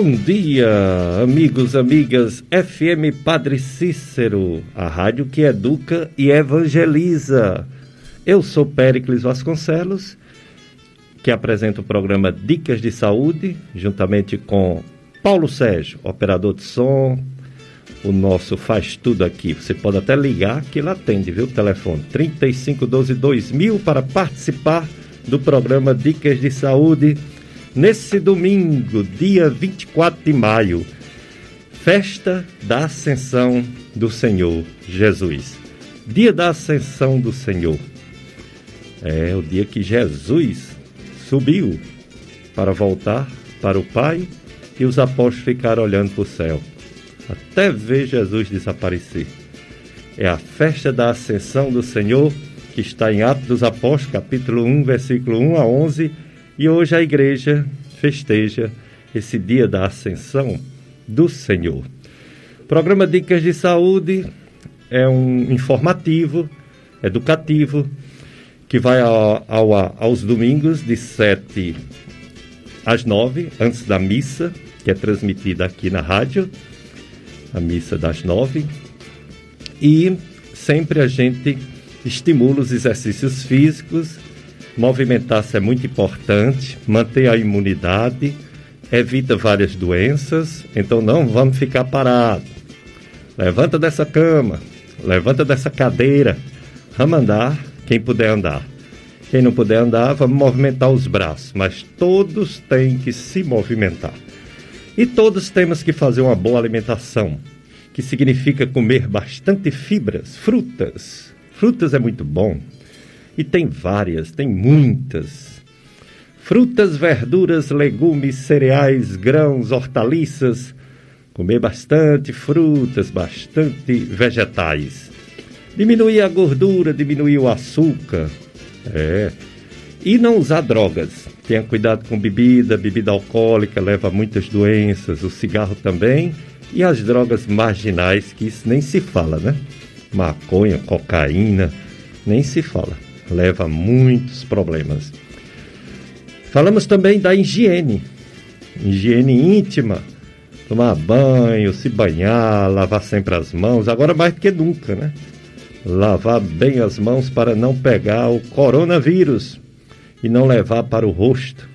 Bom dia, amigos, amigas. FM Padre Cícero, a rádio que educa e evangeliza. Eu sou Péricles Vasconcelos, que apresento o programa Dicas de Saúde, juntamente com Paulo Sérgio, operador de som, o nosso faz tudo aqui. Você pode até ligar que ele atende, viu? Telefone 3512 2000 para participar do programa Dicas de Saúde nesse domingo, dia 24 de maio, festa da Ascensão do Senhor Jesus. Dia da Ascensão do Senhor. É o dia que Jesus subiu para voltar para o Pai e os apóstolos ficaram olhando para o céu, até ver Jesus desaparecer. É a festa da Ascensão do Senhor que está em Atos dos Apóstolos, capítulo 1, versículo 1 a 11 e hoje a igreja festeja esse dia da ascensão do Senhor. O programa Dicas de Saúde é um informativo, educativo, que vai ao, ao, aos domingos de 7 às 9, antes da missa, que é transmitida aqui na rádio, a missa das 9. E sempre a gente estimula os exercícios físicos Movimentar-se é muito importante, manter a imunidade, evita várias doenças, então não vamos ficar parados. Levanta dessa cama, levanta dessa cadeira, vamos andar, quem puder andar. Quem não puder andar, vamos movimentar os braços, mas todos têm que se movimentar. E todos temos que fazer uma boa alimentação, que significa comer bastante fibras, frutas. Frutas é muito bom, e tem várias, tem muitas. Frutas, verduras, legumes, cereais, grãos, hortaliças. Comer bastante frutas, bastante vegetais. Diminuir a gordura, diminuir o açúcar. É. E não usar drogas. Tenha cuidado com bebida, bebida alcoólica leva a muitas doenças, o cigarro também. E as drogas marginais, que isso nem se fala, né? Maconha, cocaína, nem se fala leva a muitos problemas. Falamos também da higiene, higiene íntima, tomar banho, se banhar, lavar sempre as mãos, agora mais do que nunca, né? Lavar bem as mãos para não pegar o coronavírus e não levar para o rosto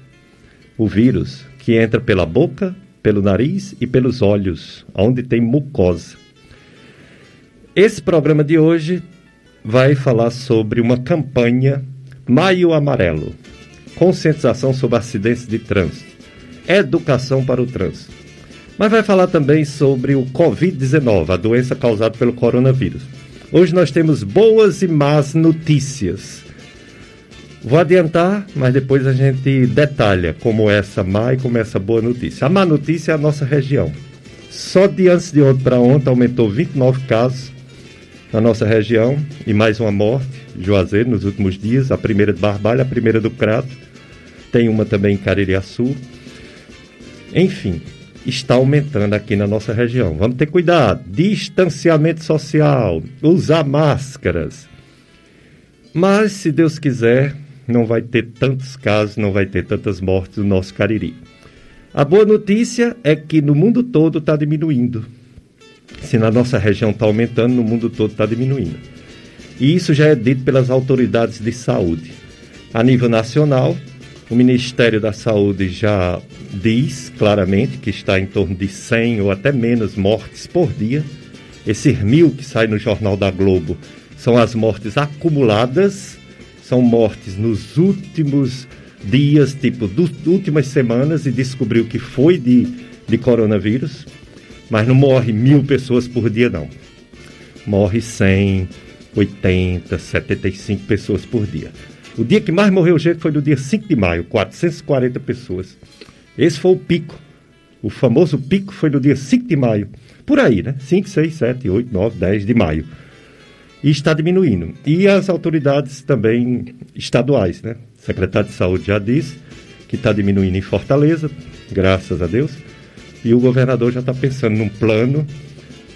o vírus que entra pela boca, pelo nariz e pelos olhos, onde tem mucosa. Esse programa de hoje vai falar sobre uma campanha Maio Amarelo, conscientização sobre acidentes de trânsito, educação para o trânsito. Mas vai falar também sobre o Covid-19, a doença causada pelo coronavírus. Hoje nós temos boas e más notícias. Vou adiantar, mas depois a gente detalha como essa má e como essa boa notícia. A má notícia é a nossa região. Só de antes de ontem para ontem aumentou 29 casos na nossa região e mais uma morte, Juazeiro, nos últimos dias, a primeira de Barbalha, a primeira do Crato, tem uma também em Caririaçu. Enfim, está aumentando aqui na nossa região. Vamos ter cuidado, distanciamento social, usar máscaras. Mas, se Deus quiser, não vai ter tantos casos, não vai ter tantas mortes no nosso Cariri. A boa notícia é que no mundo todo está diminuindo se na nossa região está aumentando, no mundo todo está diminuindo. E isso já é dito pelas autoridades de saúde. A nível nacional, o Ministério da Saúde já diz claramente que está em torno de 100 ou até menos mortes por dia. Esses mil que saem no Jornal da Globo são as mortes acumuladas, são mortes nos últimos dias, tipo, das últimas semanas, e descobriu que foi de, de coronavírus. Mas não morre mil pessoas por dia, não. Morre 100, 80, 75 pessoas por dia. O dia que mais morreu gente foi no dia 5 de maio, 440 pessoas. Esse foi o pico. O famoso pico foi no dia 5 de maio. Por aí, né? 5, 6, 7, 8, 9, 10 de maio. E está diminuindo. E as autoridades também estaduais, né? O secretário de Saúde já disse que está diminuindo em Fortaleza, graças a Deus. E o governador já está pensando num plano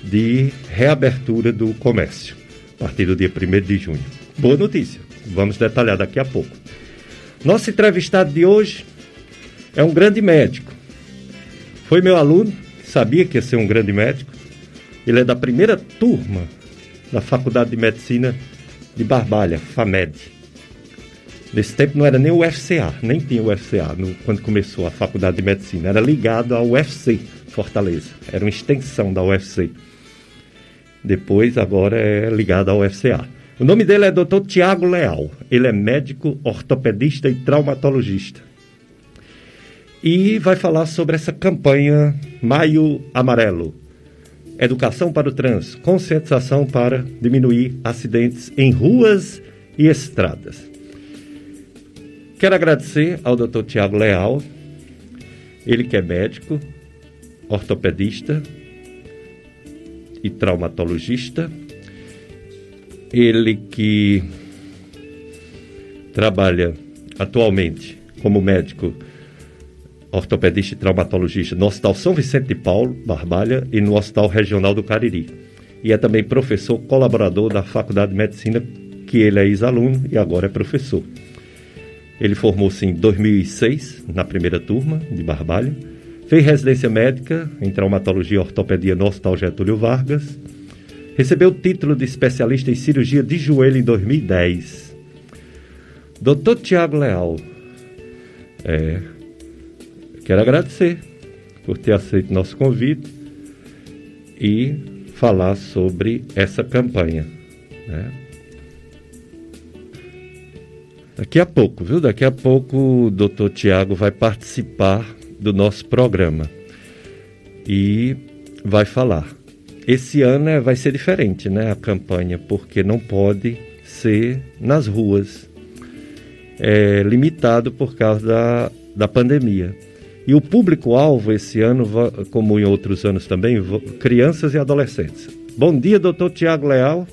de reabertura do comércio a partir do dia 1 de junho. Boa notícia, vamos detalhar daqui a pouco. Nosso entrevistado de hoje é um grande médico, Foi meu aluno, sabia que ia ser um grande médico. Ele é da primeira turma da Faculdade de Medicina de Barbalha, FAMED. Nesse tempo não era nem o UFCA, nem tinha o UFCA no, quando começou a Faculdade de Medicina. Era ligado ao UFC Fortaleza. Era uma extensão da UFC. Depois, agora é ligado ao UFCA. O nome dele é Dr. Tiago Leal. Ele é médico, ortopedista e traumatologista. E vai falar sobre essa campanha Maio Amarelo. Educação para o trânsito, conscientização para diminuir acidentes em ruas e estradas. Quero agradecer ao Dr. Tiago Leal, ele que é médico, ortopedista e traumatologista, ele que trabalha atualmente como médico ortopedista e traumatologista no Hospital São Vicente de Paulo, Barbalha, e no Hospital Regional do Cariri. E é também professor colaborador da Faculdade de Medicina, que ele é ex-aluno e agora é professor. Ele formou-se em 2006, na primeira turma de Barbalha, fez residência médica em traumatologia e ortopedia no Hospital Getúlio Vargas, recebeu o título de especialista em cirurgia de joelho em 2010. Dr. Tiago Leal, é, quero agradecer por ter aceito nosso convite e falar sobre essa campanha. Né? Daqui a pouco, viu? Daqui a pouco o doutor Tiago vai participar do nosso programa e vai falar. Esse ano é, vai ser diferente, né? A campanha, porque não pode ser nas ruas. É limitado por causa da, da pandemia. E o público-alvo esse ano, como em outros anos também, crianças e adolescentes. Bom dia, doutor Tiago Leal.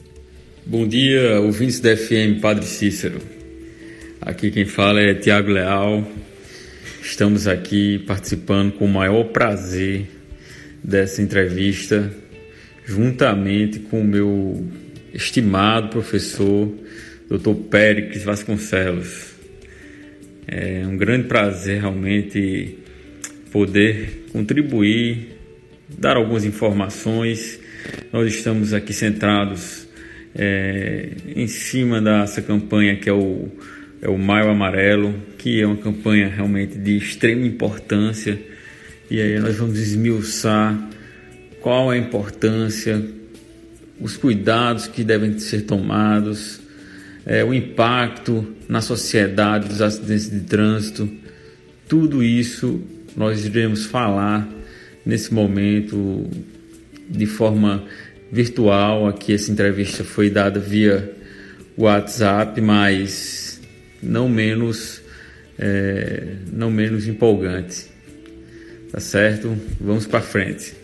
Bom dia, ouvintes da FM Padre Cícero. Aqui quem fala é Tiago Leal. Estamos aqui participando com o maior prazer dessa entrevista, juntamente com o meu estimado professor, Dr. Péricles Vasconcelos. É um grande prazer realmente poder contribuir, dar algumas informações. Nós estamos aqui centrados é, em cima dessa campanha que é o é o Maio Amarelo, que é uma campanha realmente de extrema importância. E aí nós vamos esmiuçar qual é a importância, os cuidados que devem ser tomados, é, o impacto na sociedade dos acidentes de trânsito. Tudo isso nós iremos falar nesse momento de forma virtual. Aqui essa entrevista foi dada via WhatsApp, mas não menos, é, não menos empolgante. Tá certo? Vamos para frente.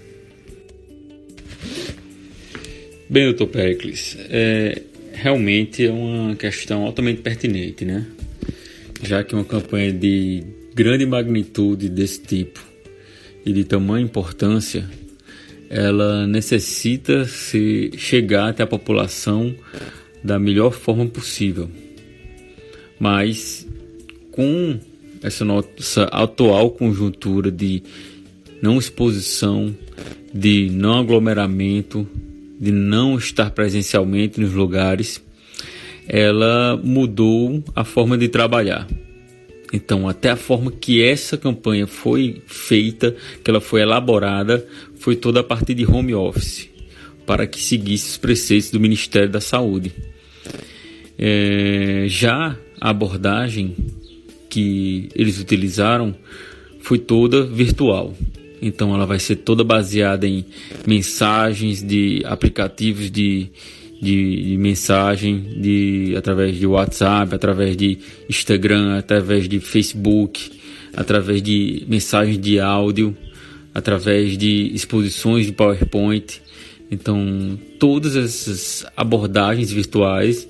Bem, doutor Pericles, é, realmente é uma questão altamente pertinente, né? Já que uma campanha de grande magnitude desse tipo e de tamanha importância, ela necessita se chegar até a população da melhor forma possível mas com essa nossa atual conjuntura de não exposição, de não aglomeramento, de não estar presencialmente nos lugares, ela mudou a forma de trabalhar. Então, até a forma que essa campanha foi feita, que ela foi elaborada, foi toda a partir de home office, para que seguisse os preceitos do Ministério da Saúde. É, já a abordagem que eles utilizaram foi toda virtual. Então ela vai ser toda baseada em mensagens de aplicativos de, de, de, mensagem de através de WhatsApp, através de Instagram, através de Facebook, através de mensagens de áudio, através de exposições de PowerPoint. Então todas essas abordagens virtuais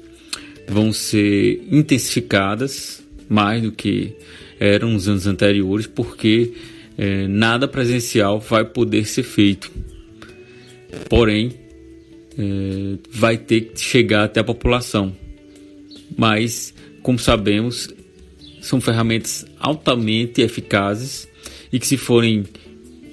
vão ser intensificadas mais do que eram nos anos anteriores, porque é, nada presencial vai poder ser feito. Porém, é, vai ter que chegar até a população. Mas, como sabemos, são ferramentas altamente eficazes e que, se forem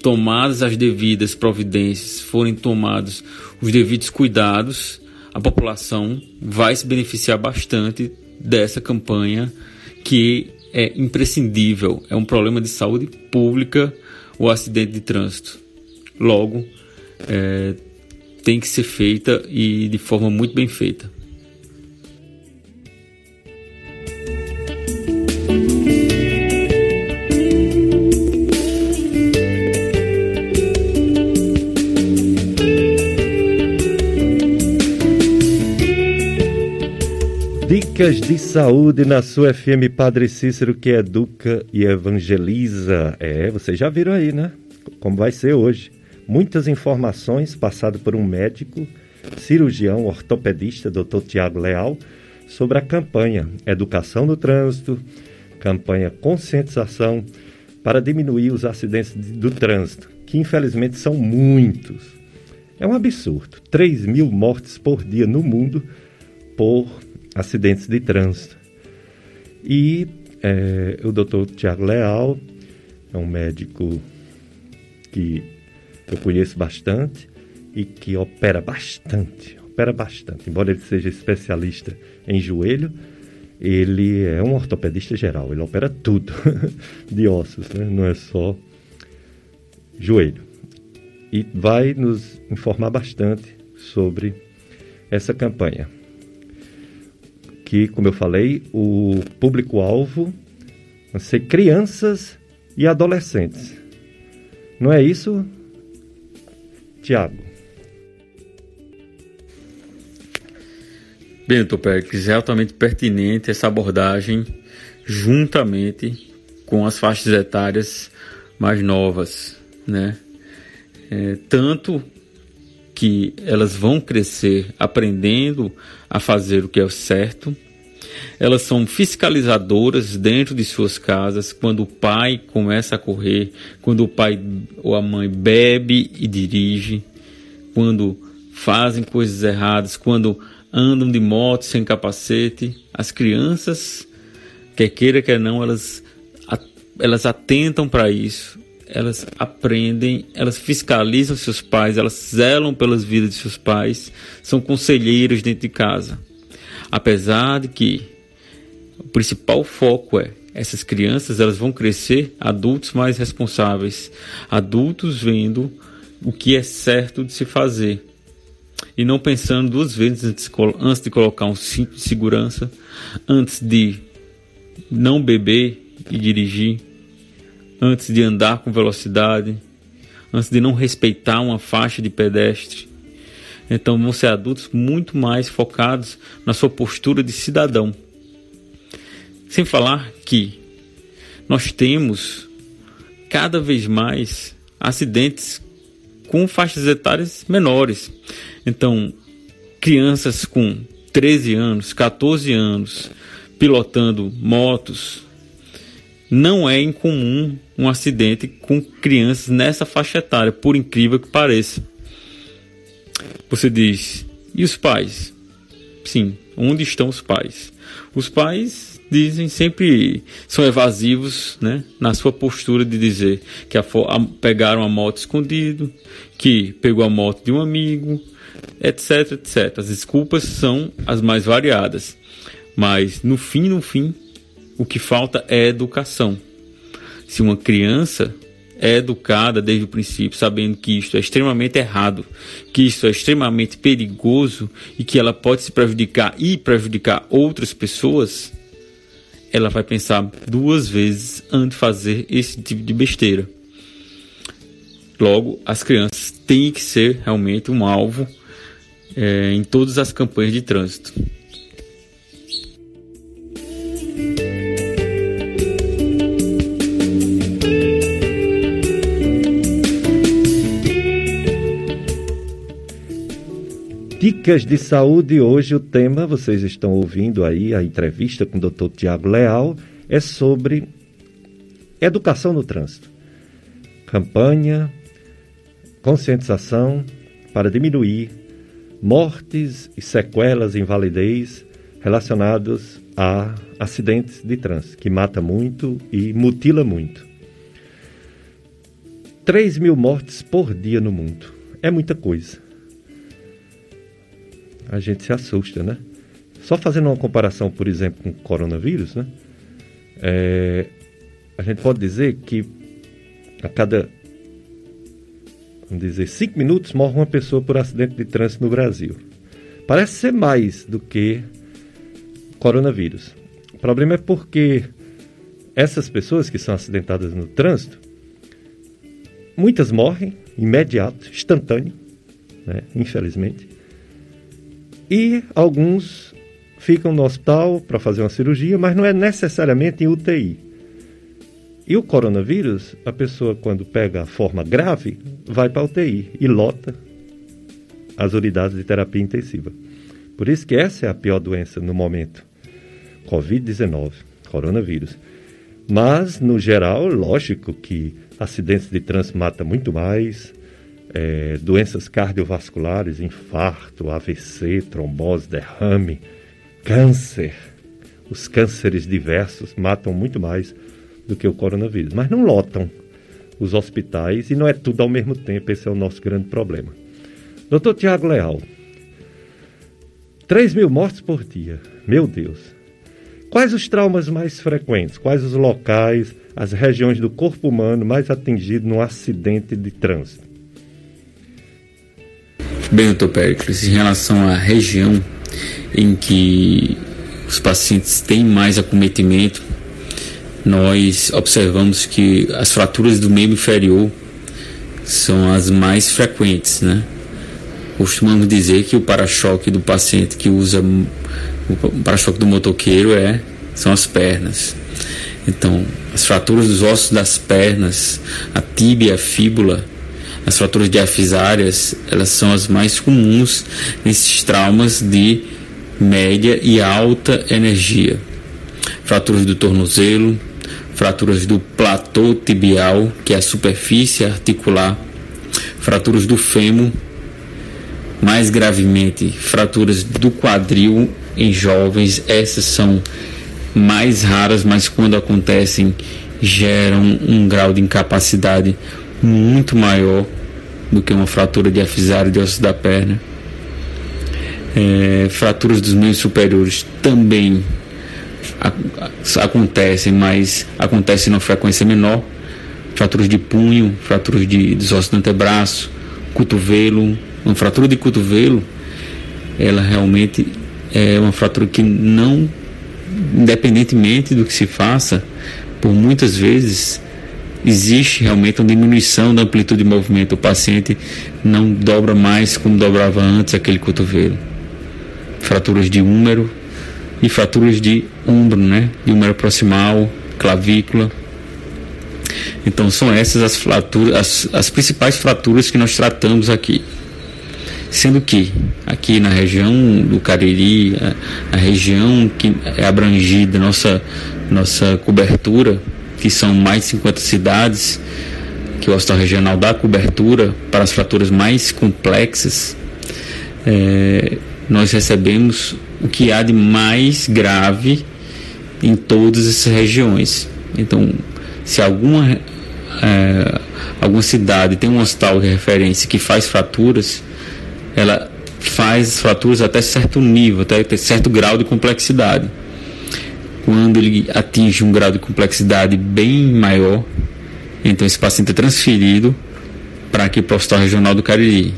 tomadas as devidas providências, forem tomados os devidos cuidados, a população vai se beneficiar bastante dessa campanha que é imprescindível. É um problema de saúde pública o acidente de trânsito. Logo, é, tem que ser feita e de forma muito bem feita. Dicas de saúde na sua FM Padre Cícero que educa e evangeliza. É, vocês já viram aí, né? Como vai ser hoje. Muitas informações passadas por um médico, cirurgião, ortopedista, Dr. Tiago Leal, sobre a campanha Educação no Trânsito, campanha Conscientização para diminuir os acidentes do trânsito, que infelizmente são muitos. É um absurdo. 3 mil mortes por dia no mundo por acidentes de trânsito. E é, o doutor Tiago Leal é um médico que eu conheço bastante e que opera bastante, opera bastante. Embora ele seja especialista em joelho, ele é um ortopedista geral, ele opera tudo de ossos, né? não é só joelho. E vai nos informar bastante sobre essa campanha que, como eu falei, o público-alvo vão ser crianças e adolescentes. Não é isso, Tiago? Bem, doutor Pérez, é altamente pertinente essa abordagem juntamente com as faixas etárias mais novas, né? É, tanto que elas vão crescer aprendendo a fazer o que é certo. Elas são fiscalizadoras dentro de suas casas quando o pai começa a correr, quando o pai ou a mãe bebe e dirige, quando fazem coisas erradas, quando andam de moto sem capacete. As crianças, quer queira, quer não, elas, elas atentam para isso elas aprendem, elas fiscalizam seus pais, elas zelam pelas vidas de seus pais, são conselheiros dentro de casa. Apesar de que o principal foco é essas crianças, elas vão crescer adultos mais responsáveis, adultos vendo o que é certo de se fazer e não pensando duas vezes antes de colocar um cinto de segurança, antes de não beber e dirigir, antes de andar com velocidade, antes de não respeitar uma faixa de pedestre. Então vão ser adultos muito mais focados na sua postura de cidadão. Sem falar que nós temos cada vez mais acidentes com faixas etárias menores. Então, crianças com 13 anos, 14 anos, pilotando motos, não é incomum um acidente com crianças nessa faixa etária, por incrível que pareça. Você diz, e os pais? Sim, onde estão os pais? Os pais dizem sempre são evasivos, né, na sua postura de dizer que a, a, pegaram a moto escondido, que pegou a moto de um amigo, etc, etc. As desculpas são as mais variadas, mas no fim, no fim, o que falta é educação. Se uma criança é educada desde o princípio, sabendo que isto é extremamente errado, que isto é extremamente perigoso e que ela pode se prejudicar e prejudicar outras pessoas, ela vai pensar duas vezes antes de fazer esse tipo de besteira. Logo, as crianças têm que ser realmente um alvo é, em todas as campanhas de trânsito. Dicas de saúde. Hoje o tema, vocês estão ouvindo aí a entrevista com o Dr. Tiago Leal, é sobre educação no trânsito. Campanha, conscientização para diminuir mortes e sequelas, invalidez relacionados a acidentes de trânsito, que mata muito e mutila muito. 3 mil mortes por dia no mundo. É muita coisa. A gente se assusta, né? Só fazendo uma comparação, por exemplo, com o coronavírus, né? É, a gente pode dizer que a cada, vamos dizer, cinco minutos morre uma pessoa por acidente de trânsito no Brasil. Parece ser mais do que coronavírus. O problema é porque essas pessoas que são acidentadas no trânsito, muitas morrem imediato, instantâneo, né, infelizmente, e alguns ficam no hospital para fazer uma cirurgia, mas não é necessariamente em UTI. E o coronavírus, a pessoa quando pega a forma grave, vai para a UTI e lota as unidades de terapia intensiva. Por isso que essa é a pior doença no momento. Covid-19, coronavírus. Mas, no geral, lógico que acidentes de trânsito matam muito mais, é, doenças cardiovasculares, infarto, AVC, trombose, derrame, câncer. Os cânceres diversos matam muito mais do que o coronavírus. Mas não lotam os hospitais e não é tudo ao mesmo tempo. Esse é o nosso grande problema. Doutor Tiago Leal, 3 mil mortes por dia. Meu Deus. Quais os traumas mais frequentes? Quais os locais, as regiões do corpo humano mais atingidos num acidente de trânsito? Bem, doutor Pericles, em relação à região em que os pacientes têm mais acometimento, nós observamos que as fraturas do membro inferior são as mais frequentes, né? Costumamos dizer que o para-choque do paciente que usa o para-choque do motoqueiro é são as pernas. Então, as fraturas dos ossos das pernas, a tíbia, a fíbula, as fraturas diafisárias, elas são as mais comuns nesses traumas de média e alta energia. Fraturas do tornozelo, fraturas do platô tibial, que é a superfície articular, fraturas do fêmur, mais gravemente, fraturas do quadril em jovens, essas são mais raras, mas quando acontecem geram um grau de incapacidade muito maior do que uma fratura de afisário de osso da perna. É, fraturas dos meios superiores também acontecem, mas acontecem numa frequência menor. Fraturas de punho, fraturas de, dos ossos do antebraço, cotovelo. Uma fratura de cotovelo, ela realmente é uma fratura que não, independentemente do que se faça, por muitas vezes existe realmente uma diminuição da amplitude de movimento. O paciente não dobra mais como dobrava antes aquele cotovelo. Fraturas de húmero e fraturas de ombro, né? De húmero proximal, clavícula. Então são essas as fraturas, as, as principais fraturas que nós tratamos aqui. Sendo que aqui na região do Cariri, a, a região que é abrangida, nossa, nossa cobertura, que são mais de 50 cidades, que o Hospital Regional dá cobertura para as fraturas mais complexas, é, nós recebemos o que há de mais grave em todas essas regiões. Então, se alguma, é, alguma cidade tem um hospital de referência que faz fraturas, ela faz fraturas até certo nível, até certo grau de complexidade. Quando ele atinge um grau de complexidade bem maior, então esse paciente é transferido para aqui para o Hospital Regional do Cariri.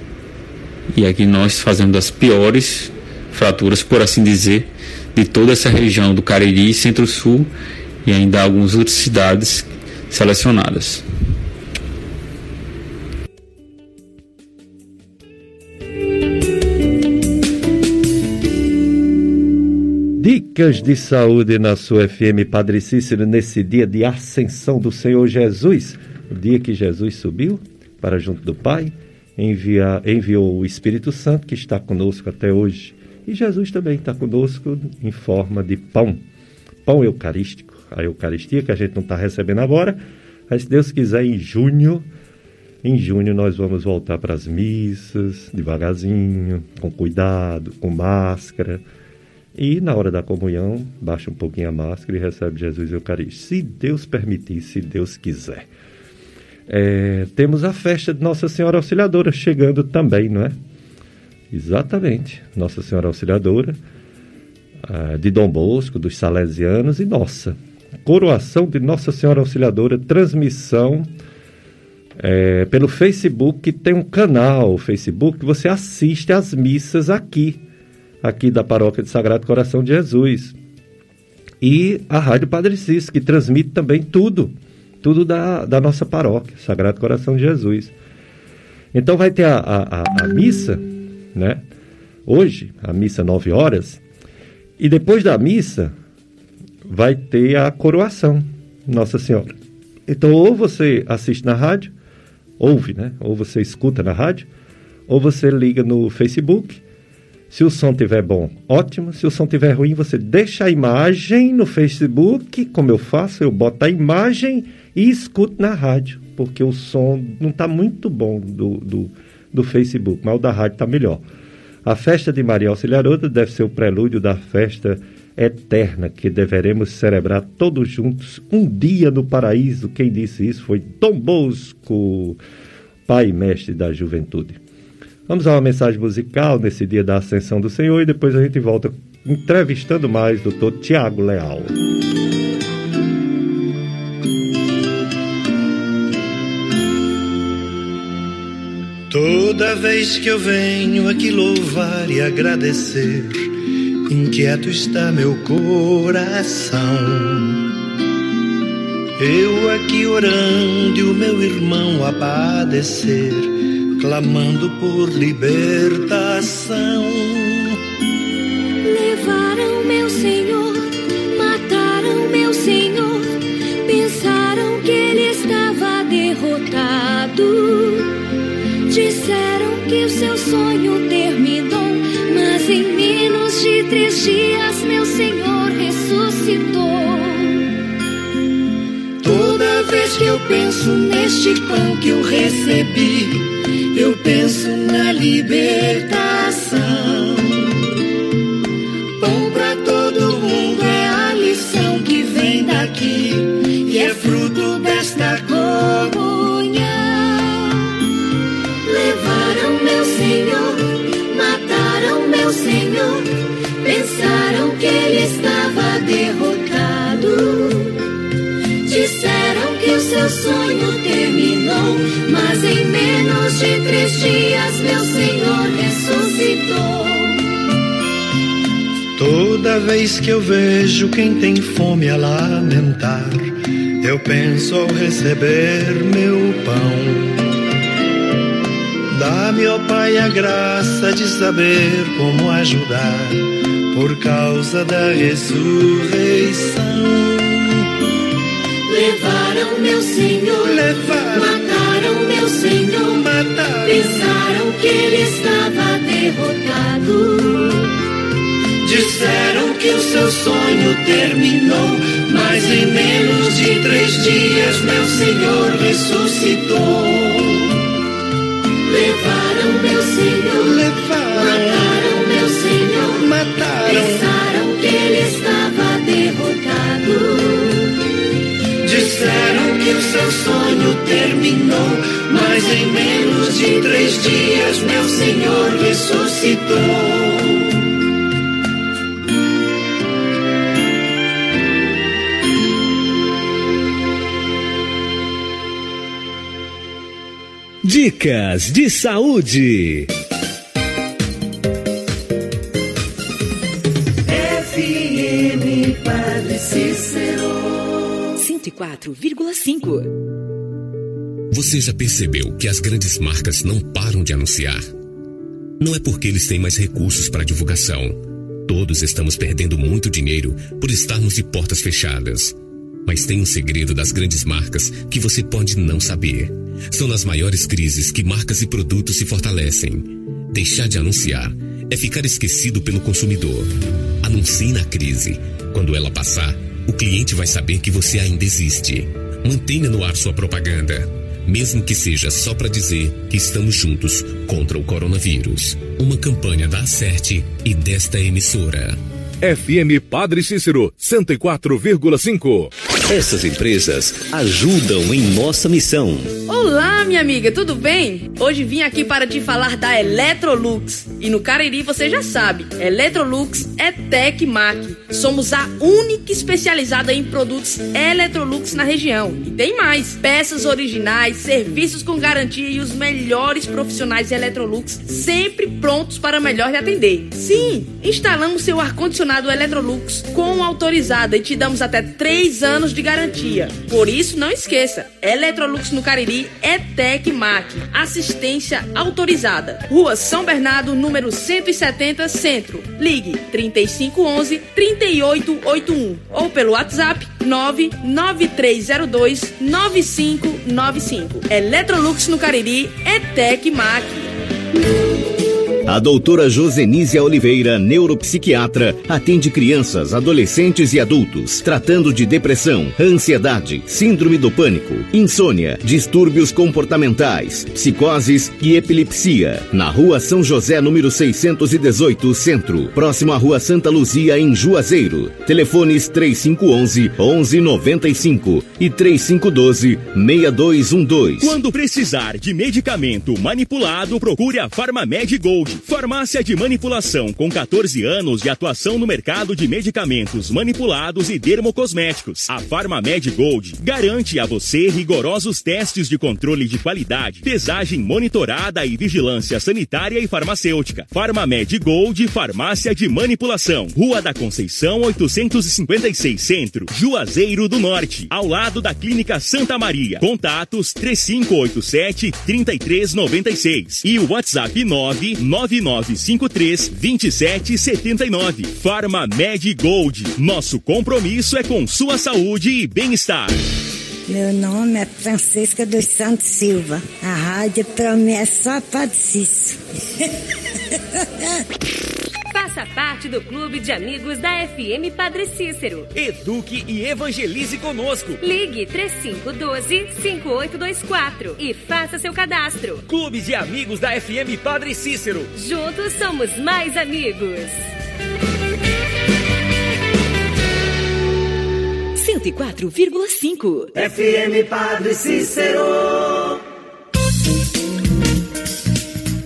E aqui nós fazemos as piores fraturas, por assim dizer, de toda essa região do Cariri, Centro-Sul e ainda algumas outras cidades selecionadas. Dicas de saúde na sua FM Padre Cícero nesse dia de ascensão do Senhor Jesus, o dia que Jesus subiu para junto do Pai, envia, enviou o Espírito Santo que está conosco até hoje. E Jesus também está conosco em forma de pão, pão eucarístico, a Eucaristia que a gente não está recebendo agora, mas se Deus quiser, em junho, em junho nós vamos voltar para as missas, devagarzinho, com cuidado, com máscara e na hora da comunhão, baixa um pouquinho a máscara e recebe Jesus Eucarístico. Se Deus permitir, se Deus quiser. é, temos a festa de Nossa Senhora Auxiliadora chegando também, não é? Exatamente. Nossa Senhora Auxiliadora, de Dom Bosco, dos Salesianos e nossa. Coroação de Nossa Senhora Auxiliadora, transmissão é, pelo Facebook. Tem um canal Facebook você assiste às missas aqui, aqui da Paróquia de Sagrado Coração de Jesus. E a Rádio Padre Cis, que transmite também tudo tudo da, da nossa paróquia, Sagrado Coração de Jesus. Então vai ter a, a, a, missa, né? Hoje, a missa 9 horas, e depois da missa vai ter a coroação, Nossa Senhora. Então, ou você assiste na rádio, ouve, né? Ou você escuta na rádio, ou você liga no Facebook. Se o som tiver bom, ótimo. Se o som tiver ruim, você deixa a imagem no Facebook, como eu faço, eu boto a imagem e escute na rádio, porque o som não está muito bom do, do, do, Facebook, mas o da rádio está melhor. A festa de Maria Auxiliadora deve ser o prelúdio da festa eterna que deveremos celebrar todos juntos um dia no paraíso. Quem disse isso foi Dom Bosco, pai e mestre da juventude. Vamos a uma mensagem musical nesse dia da Ascensão do Senhor e depois a gente volta entrevistando mais o doutor Tiago Leal. Toda vez que eu venho aqui louvar e agradecer, inquieto está meu coração. Eu aqui orando e o meu irmão a padecer, clamando por libertação. Levaram meu Senhor, mataram meu Senhor, pensaram que ele estava derrotado. Disseram que o seu sonho terminou, mas em menos de três dias meu Senhor ressuscitou. Toda vez que eu penso neste pão que eu recebi, eu penso na libertação. Pão para todo mundo é a lição que vem daqui e é fruto desta pensaram que ele estava derrotado. Seu sonho terminou, mas em menos de três dias meu Senhor ressuscitou. Toda vez que eu vejo quem tem fome a lamentar, eu penso ao receber meu pão. Dá-me, ó Pai, a graça de saber como ajudar por causa da ressurreição. Senhor, Levaram. mataram meu Senhor, Mataram. pensaram que ele estava derrotado. Disseram que o seu sonho terminou, mas em menos de três dias meu Senhor ressuscitou. Levaram meu Senhor, Levaram, Disseram que o seu sonho terminou, mas em menos de três dias meu Senhor ressuscitou. Dicas de saúde. 104,5. Você já percebeu que as grandes marcas não param de anunciar? Não é porque eles têm mais recursos para divulgação. Todos estamos perdendo muito dinheiro por estarmos de portas fechadas. Mas tem um segredo das grandes marcas que você pode não saber. São nas maiores crises que marcas e produtos se fortalecem. Deixar de anunciar é ficar esquecido pelo consumidor. Anuncie na crise. Quando ela passar, o cliente vai saber que você ainda existe. Mantenha no ar sua propaganda, mesmo que seja só para dizer que estamos juntos contra o coronavírus. Uma campanha da Acerte e desta emissora. FM Padre Cícero, 104,5. Essas empresas ajudam em nossa missão. Olá, minha amiga, tudo bem? Hoje vim aqui para te falar da Electrolux. E no Cariri você já sabe, Electrolux é Tecmac. Somos a única especializada em produtos Electrolux na região. E tem mais: peças originais, serviços com garantia e os melhores profissionais Electrolux sempre prontos para melhor lhe atender. Sim, instalamos seu ar-condicionado Electrolux com autorizada e te damos até 3 anos de garantia. Por isso, não esqueça: Electrolux no Cariri é Tecmac. Assistência autorizada. Rua São Bernardo, número 170, Centro. Ligue 3511 3881 ou pelo WhatsApp 99302 9595. Electrolux no Cariri é Tecmac. A doutora Josenísia Oliveira, neuropsiquiatra, atende crianças, adolescentes e adultos, tratando de depressão, ansiedade, síndrome do pânico, insônia, distúrbios comportamentais, psicoses e epilepsia. Na rua São José, número 618, Centro, próximo à rua Santa Luzia, em Juazeiro. Telefones 3511 1195 e 3512 6212. Quando precisar de medicamento manipulado, procure a Farmamed Gold. Farmácia de manipulação com 14 anos de atuação no mercado de medicamentos manipulados e dermocosméticos. A Farmamed Gold garante a você rigorosos testes de controle de qualidade, pesagem monitorada e vigilância sanitária e farmacêutica. Farmamed Gold, farmácia de manipulação. Rua da Conceição, 856 Centro, Juazeiro do Norte, ao lado da Clínica Santa Maria. Contatos 3587 3396 e o WhatsApp 9 9953 2779. Farma Med Gold. Nosso compromisso é com sua saúde e bem-estar. Meu nome é Francisca dos Santos Silva. A rádio pra mim é só Padre. Faça parte do clube de amigos da FM Padre Cícero. Eduque e evangelize conosco. Ligue 3512-5824 e faça seu cadastro. Clube de Amigos da FM Padre Cícero. Juntos somos mais amigos. 104,5 FM Padre Cícero.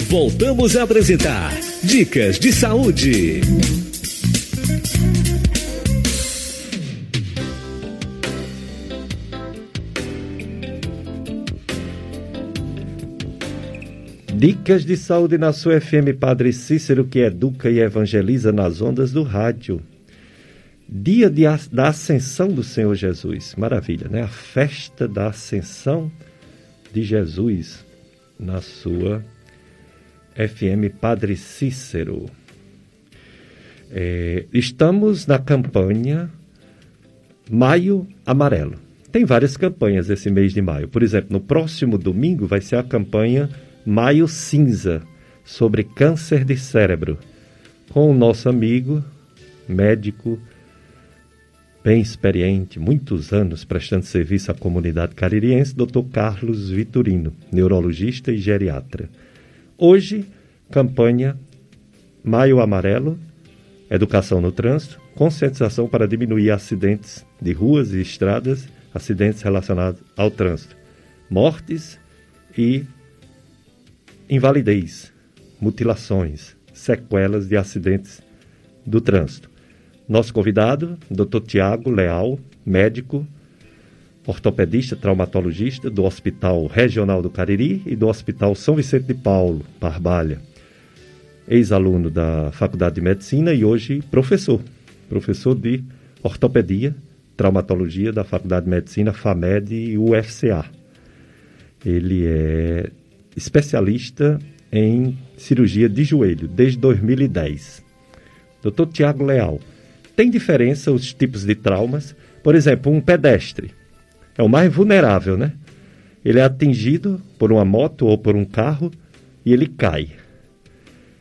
Voltamos a apresentar Dicas de Saúde. Dicas de saúde na sua FM Padre Cícero, que educa e evangeliza nas ondas do rádio. Dia de, da Ascensão do Senhor Jesus. Maravilha, né? A festa da Ascensão de Jesus na sua FM Padre Cícero. É, estamos na campanha Maio Amarelo. Tem várias campanhas esse mês de maio. Por exemplo, no próximo domingo vai ser a campanha Maio Cinza sobre câncer de cérebro, com o nosso amigo, médico, bem experiente, muitos anos prestando serviço à comunidade caririense, Dr. Carlos Vitorino, neurologista e geriatra. Hoje, campanha Maio Amarelo, Educação no Trânsito, conscientização para diminuir acidentes de ruas e estradas, acidentes relacionados ao trânsito, mortes e invalidez, mutilações, sequelas de acidentes do trânsito. Nosso convidado, Dr. Tiago Leal, médico, ortopedista, traumatologista do Hospital Regional do Cariri e do Hospital São Vicente de Paulo, Barbalha. Ex-aluno da Faculdade de Medicina e hoje professor, professor de ortopedia, traumatologia da Faculdade de Medicina, FAMED e UFCA. Ele é especialista em cirurgia de joelho desde 2010. Dr. Tiago Leal, tem diferença os tipos de traumas? Por exemplo, um pedestre é o mais vulnerável, né? Ele é atingido por uma moto ou por um carro e ele cai.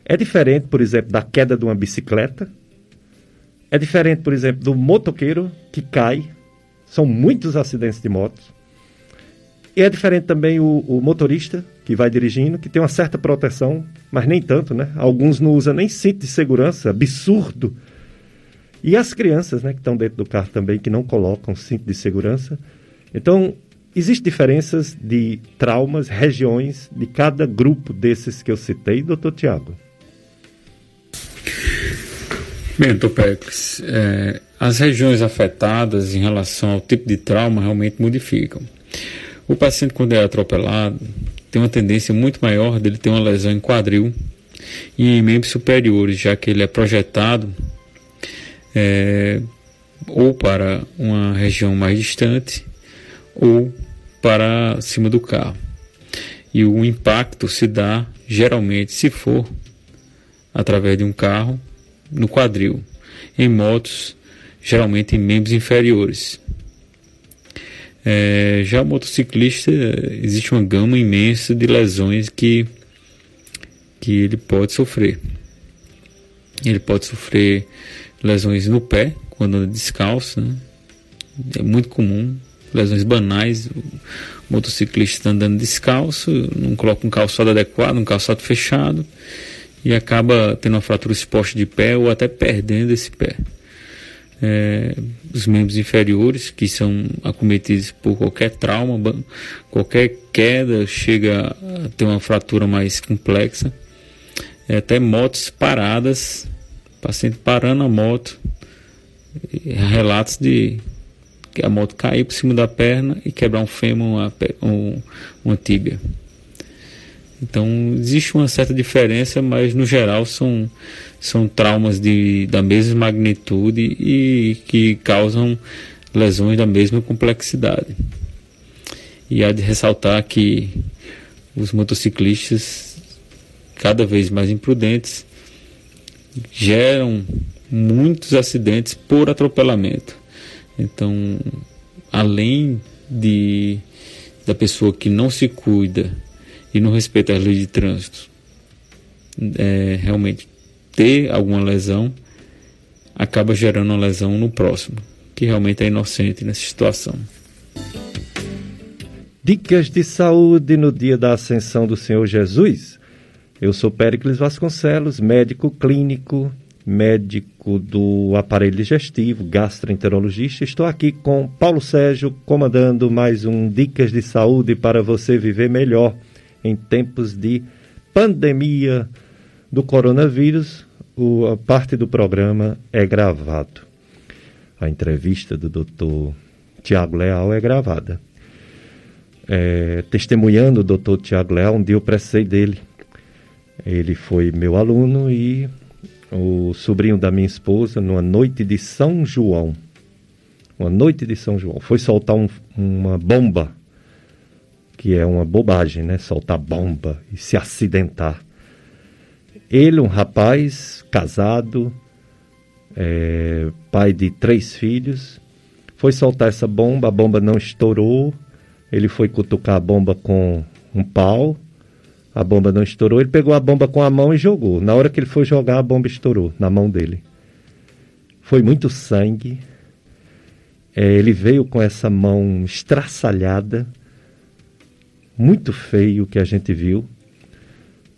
É diferente, por exemplo, da queda de uma bicicleta. É diferente, por exemplo, do motoqueiro que cai. São muitos acidentes de motos. E é diferente também o, o, motorista que vai dirigindo, que tem uma certa proteção, mas nem tanto, né? Alguns não usam nem cinto de segurança, absurdo. E as crianças, né, que estão dentro do carro também, que não colocam cinto de segurança. Então, existem diferenças de traumas, regiões de cada grupo desses que eu citei, doutor Tiago? Bem, doutor Pericles, é, as regiões afetadas em relação ao tipo de trauma realmente modificam. O paciente, quando é atropelado, tem uma tendência muito maior dele ter uma lesão em quadril e em membros superiores, já que ele é projetado é, ou para uma região mais distante ou para cima do carro. E o impacto se dá geralmente, se for através de um carro, no quadril. Em motos, geralmente em membros inferiores. É, já o motociclista, existe uma gama imensa de lesões que, que ele pode sofrer. Ele pode sofrer lesões no pé, quando anda descalço, né? é muito comum, lesões banais, o motociclista andando descalço, não coloca um calçado adequado, um calçado fechado, e acaba tendo uma fratura exposta de pé ou até perdendo esse pé. É, os membros inferiores que são acometidos por qualquer trauma, qualquer queda chega a ter uma fratura mais complexa. É, até motos paradas, paciente parando a moto, relatos de a moto cair por cima da perna e quebrar um fêmur, uma, um, uma tíbia. Então existe uma certa diferença, mas no geral são, são traumas de, da mesma magnitude e que causam lesões da mesma complexidade. E há de ressaltar que os motociclistas, cada vez mais imprudentes, geram muitos acidentes por atropelamento. Então, além de da pessoa que não se cuida e não respeita as leis de trânsito, é, realmente ter alguma lesão, acaba gerando uma lesão no próximo, que realmente é inocente nessa situação. Dicas de saúde no dia da ascensão do Senhor Jesus. Eu sou Péricles Vasconcelos, médico clínico, médico do aparelho digestivo, gastroenterologista. Estou aqui com Paulo Sérgio, comandando mais um Dicas de Saúde para você viver melhor em tempos de pandemia do coronavírus, o, a parte do programa é gravado. A entrevista do Dr. Tiago Leal é gravada. É, testemunhando o Dr. Tiago Leal, um dia eu precisei dele. Ele foi meu aluno e o sobrinho da minha esposa, numa noite de São João, uma noite de São João, foi soltar um, uma bomba que é uma bobagem, né? Soltar bomba e se acidentar. Ele, um rapaz casado, é, pai de três filhos, foi soltar essa bomba, a bomba não estourou. Ele foi cutucar a bomba com um pau, a bomba não estourou. Ele pegou a bomba com a mão e jogou. Na hora que ele foi jogar, a bomba estourou na mão dele. Foi muito sangue. É, ele veio com essa mão estraçalhada muito feio que a gente viu.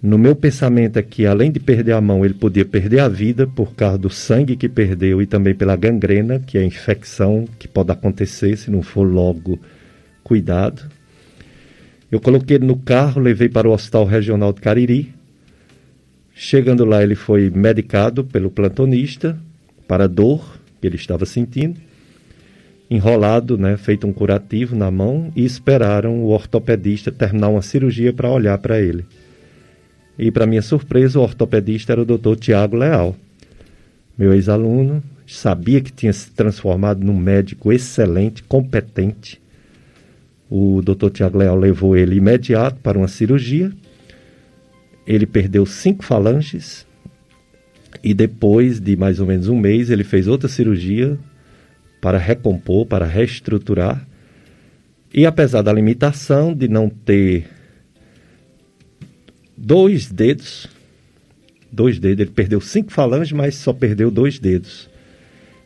No meu pensamento é que, além de perder a mão, ele podia perder a vida por causa do sangue que perdeu e também pela gangrena, que é a infecção que pode acontecer se não for logo cuidado. Eu coloquei ele no carro, levei para o Hospital Regional de Cariri. Chegando lá, ele foi medicado pelo plantonista para a dor que ele estava sentindo enrolado, né, feito um curativo na mão e esperaram o ortopedista terminar uma cirurgia para olhar para ele. E para minha surpresa, o ortopedista era o Dr. Tiago Leal, meu ex-aluno, sabia que tinha se transformado num médico excelente, competente. O Dr. Tiago Leal levou ele imediato para uma cirurgia. Ele perdeu cinco falanges e depois de mais ou menos um mês ele fez outra cirurgia para recompor, para reestruturar. E apesar da limitação de não ter dois dedos, dois dedos, ele perdeu cinco falanges, mas só perdeu dois dedos.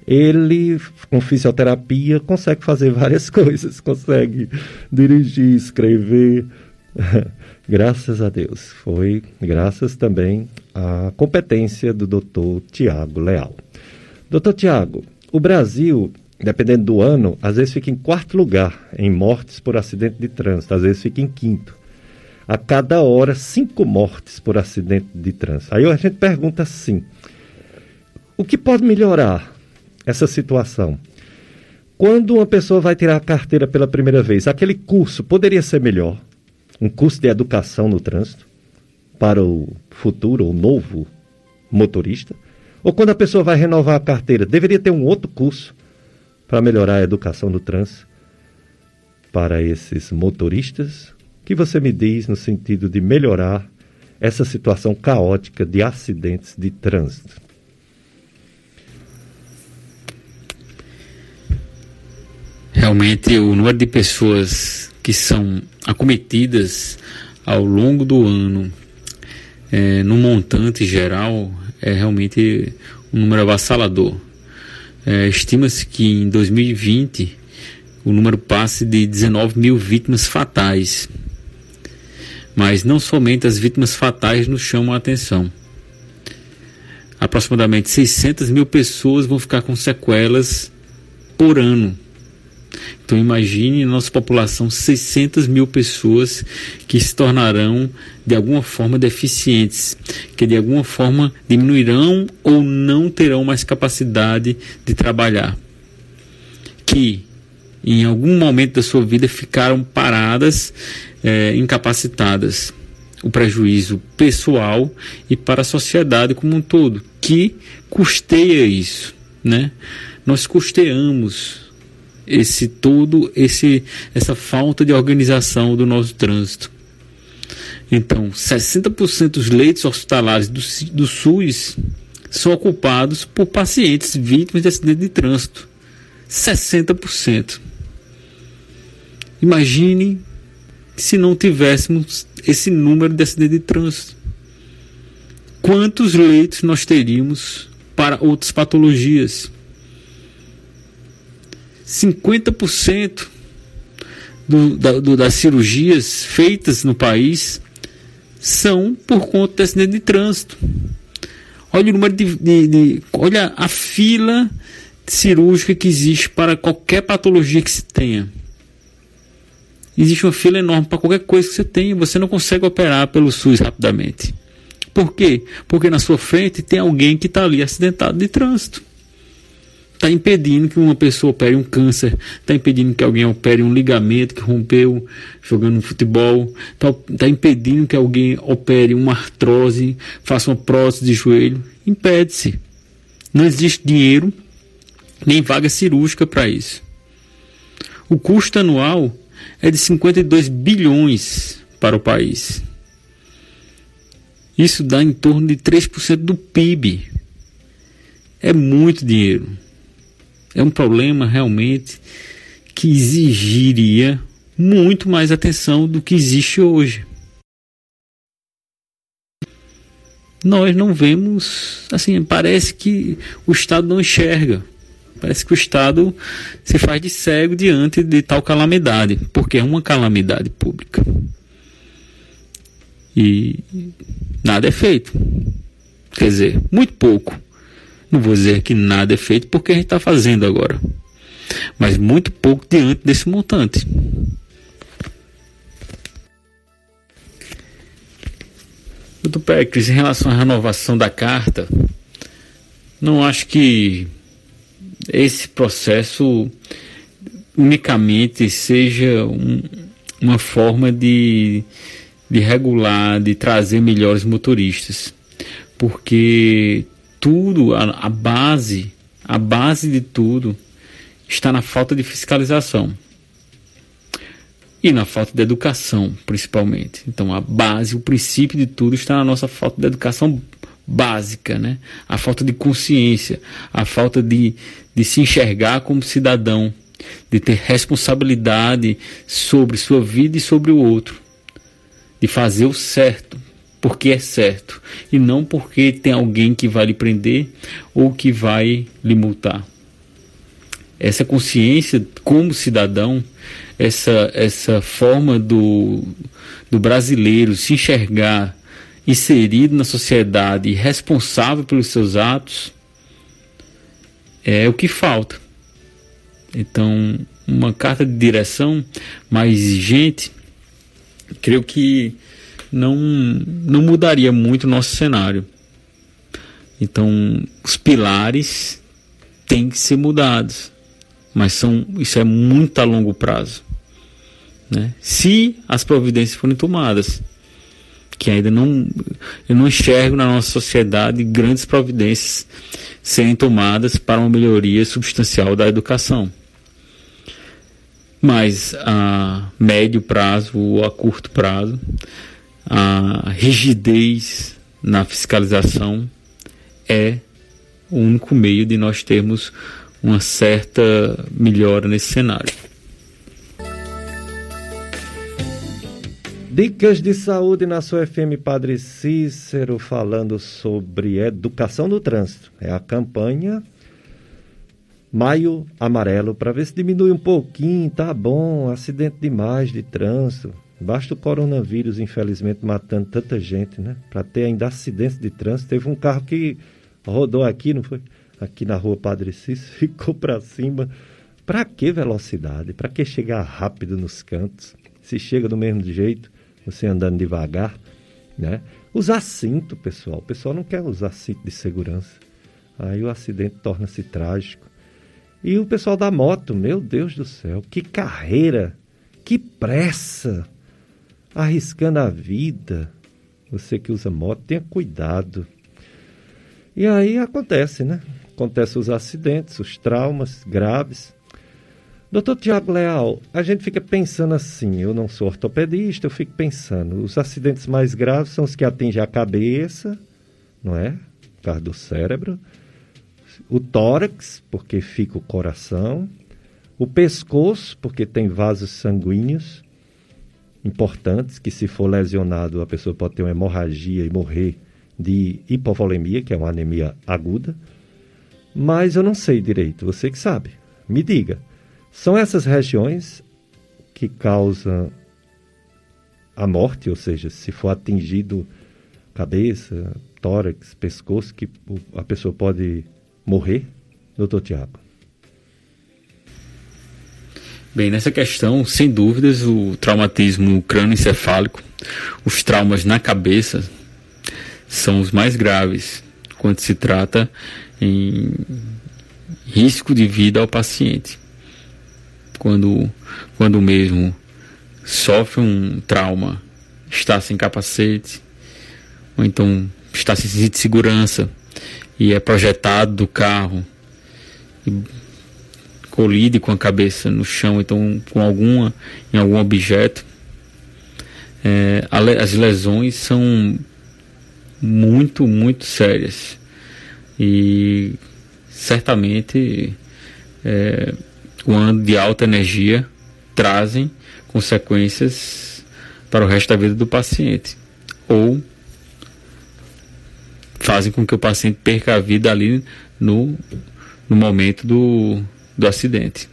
Ele, com fisioterapia, consegue fazer várias coisas, consegue dirigir, escrever. graças a Deus. Foi graças também à competência do doutor Tiago Leal. Doutor Tiago, o Brasil, dependendo do ano, às vezes fica em quarto lugar em mortes por acidente de trânsito, às vezes fica em quinto. A cada hora, cinco mortes por acidente de trânsito. Aí a gente pergunta assim: o que pode melhorar essa situação? Quando uma pessoa vai tirar a carteira pela primeira vez, aquele curso poderia ser melhor? Um curso de educação no trânsito para o futuro ou novo motorista? Ou quando a pessoa vai renovar a carteira, deveria ter um outro curso para melhorar a educação do trânsito para esses motoristas? O que você me diz no sentido de melhorar essa situação caótica de acidentes de trânsito? Realmente, o número de pessoas que são acometidas ao longo do ano, é, no montante geral, é realmente um número avassalador. É, Estima-se que em 2020 o número passe de 19 mil vítimas fatais. Mas não somente as vítimas fatais nos chamam a atenção. Aproximadamente 600 mil pessoas vão ficar com sequelas por ano então imagine nossa população 600 mil pessoas que se tornarão de alguma forma deficientes, que de alguma forma diminuirão ou não terão mais capacidade de trabalhar, que em algum momento da sua vida ficaram paradas, é, incapacitadas. O prejuízo pessoal e para a sociedade como um todo, que custeia isso, né? Nós custeamos esse todo esse essa falta de organização do nosso trânsito. Então, 60% dos leitos hospitalares do, do SUS são ocupados por pacientes vítimas de acidente de trânsito. 60%. Imagine se não tivéssemos esse número de acidente de trânsito. Quantos leitos nós teríamos para outras patologias? 50% do, da, do, das cirurgias feitas no país são por conta de acidente de trânsito. Olha o número de, de, de, olha a fila cirúrgica que existe para qualquer patologia que se tenha. Existe uma fila enorme para qualquer coisa que você tenha. Você não consegue operar pelo SUS rapidamente. Por quê? Porque na sua frente tem alguém que está ali acidentado de trânsito está impedindo que uma pessoa opere um câncer, está impedindo que alguém opere um ligamento que rompeu jogando futebol, está tá impedindo que alguém opere uma artrose, faça uma prótese de joelho. Impede-se. Não existe dinheiro nem vaga cirúrgica para isso. O custo anual é de 52 bilhões para o país. Isso dá em torno de 3% do PIB. É muito dinheiro é um problema realmente que exigiria muito mais atenção do que existe hoje. Nós não vemos, assim, parece que o Estado não enxerga. Parece que o Estado se faz de cego diante de tal calamidade, porque é uma calamidade pública. E nada é feito. Quer dizer, muito pouco. Não vou dizer que nada é feito porque a gente está fazendo agora, mas muito pouco diante desse montante. Doutor Péricles, em relação à renovação da carta, não acho que esse processo unicamente seja um, uma forma de, de regular, de trazer melhores motoristas, porque tudo, a, a base, a base de tudo está na falta de fiscalização e na falta de educação, principalmente. Então, a base, o princípio de tudo está na nossa falta de educação básica, né? A falta de consciência, a falta de, de se enxergar como cidadão, de ter responsabilidade sobre sua vida e sobre o outro, de fazer o certo, porque é certo e não porque tem alguém que vai lhe prender ou que vai lhe multar. Essa consciência como cidadão, essa, essa forma do, do brasileiro se enxergar inserido na sociedade e responsável pelos seus atos, é o que falta. Então, uma carta de direção mais exigente, creio que não, não mudaria muito o nosso cenário. Então, os pilares têm que ser mudados, mas são, isso é muito a longo prazo. Né? Se as providências forem tomadas, que ainda não, eu não enxergo na nossa sociedade grandes providências serem tomadas para uma melhoria substancial da educação. Mas a médio prazo ou a curto prazo, a rigidez na fiscalização é o único meio de nós termos uma certa melhora nesse cenário. Dicas de saúde na sua FM Padre Cícero falando sobre educação no trânsito. É a campanha Maio Amarelo para ver se diminui um pouquinho, tá bom, acidente demais de trânsito. Basta o coronavírus, infelizmente, matando tanta gente, né? Para ter ainda acidentes de trânsito. Teve um carro que rodou aqui, não foi? Aqui na rua Padre Cícero, ficou para cima. Para que velocidade? Para que chegar rápido nos cantos? Se chega do mesmo jeito você andando devagar, né? Usar cinto, pessoal. O pessoal não quer usar cinto de segurança. Aí o acidente torna-se trágico. E o pessoal da moto, meu Deus do céu, que carreira, que pressa, arriscando a vida. Você que usa moto, tenha cuidado. E aí acontece, né? Acontecem os acidentes, os traumas graves. Doutor Tiago Leal, a gente fica pensando assim, eu não sou ortopedista, eu fico pensando, os acidentes mais graves são os que atingem a cabeça, não é? Por causa do cérebro. O tórax, porque fica o coração. O pescoço, porque tem vasos sanguíneos importantes, que se for lesionado a pessoa pode ter uma hemorragia e morrer de hipovolemia, que é uma anemia aguda. Mas eu não sei direito, você que sabe. Me diga. São essas regiões que causam a morte, ou seja, se for atingido cabeça, tórax, pescoço, que a pessoa pode morrer, doutor Tiago? Bem, nessa questão, sem dúvidas, o traumatismo crânioencefálico, os traumas na cabeça, são os mais graves quando se trata em risco de vida ao paciente. Quando, quando mesmo sofre um trauma, está sem capacete, ou então está sem cinto de segurança e é projetado do carro e colide com a cabeça no chão, então com alguma em algum objeto, é, as lesões são muito, muito sérias. E certamente é, quando de alta energia trazem consequências para o resto da vida do paciente. Ou fazem com que o paciente perca a vida ali no, no momento do, do acidente.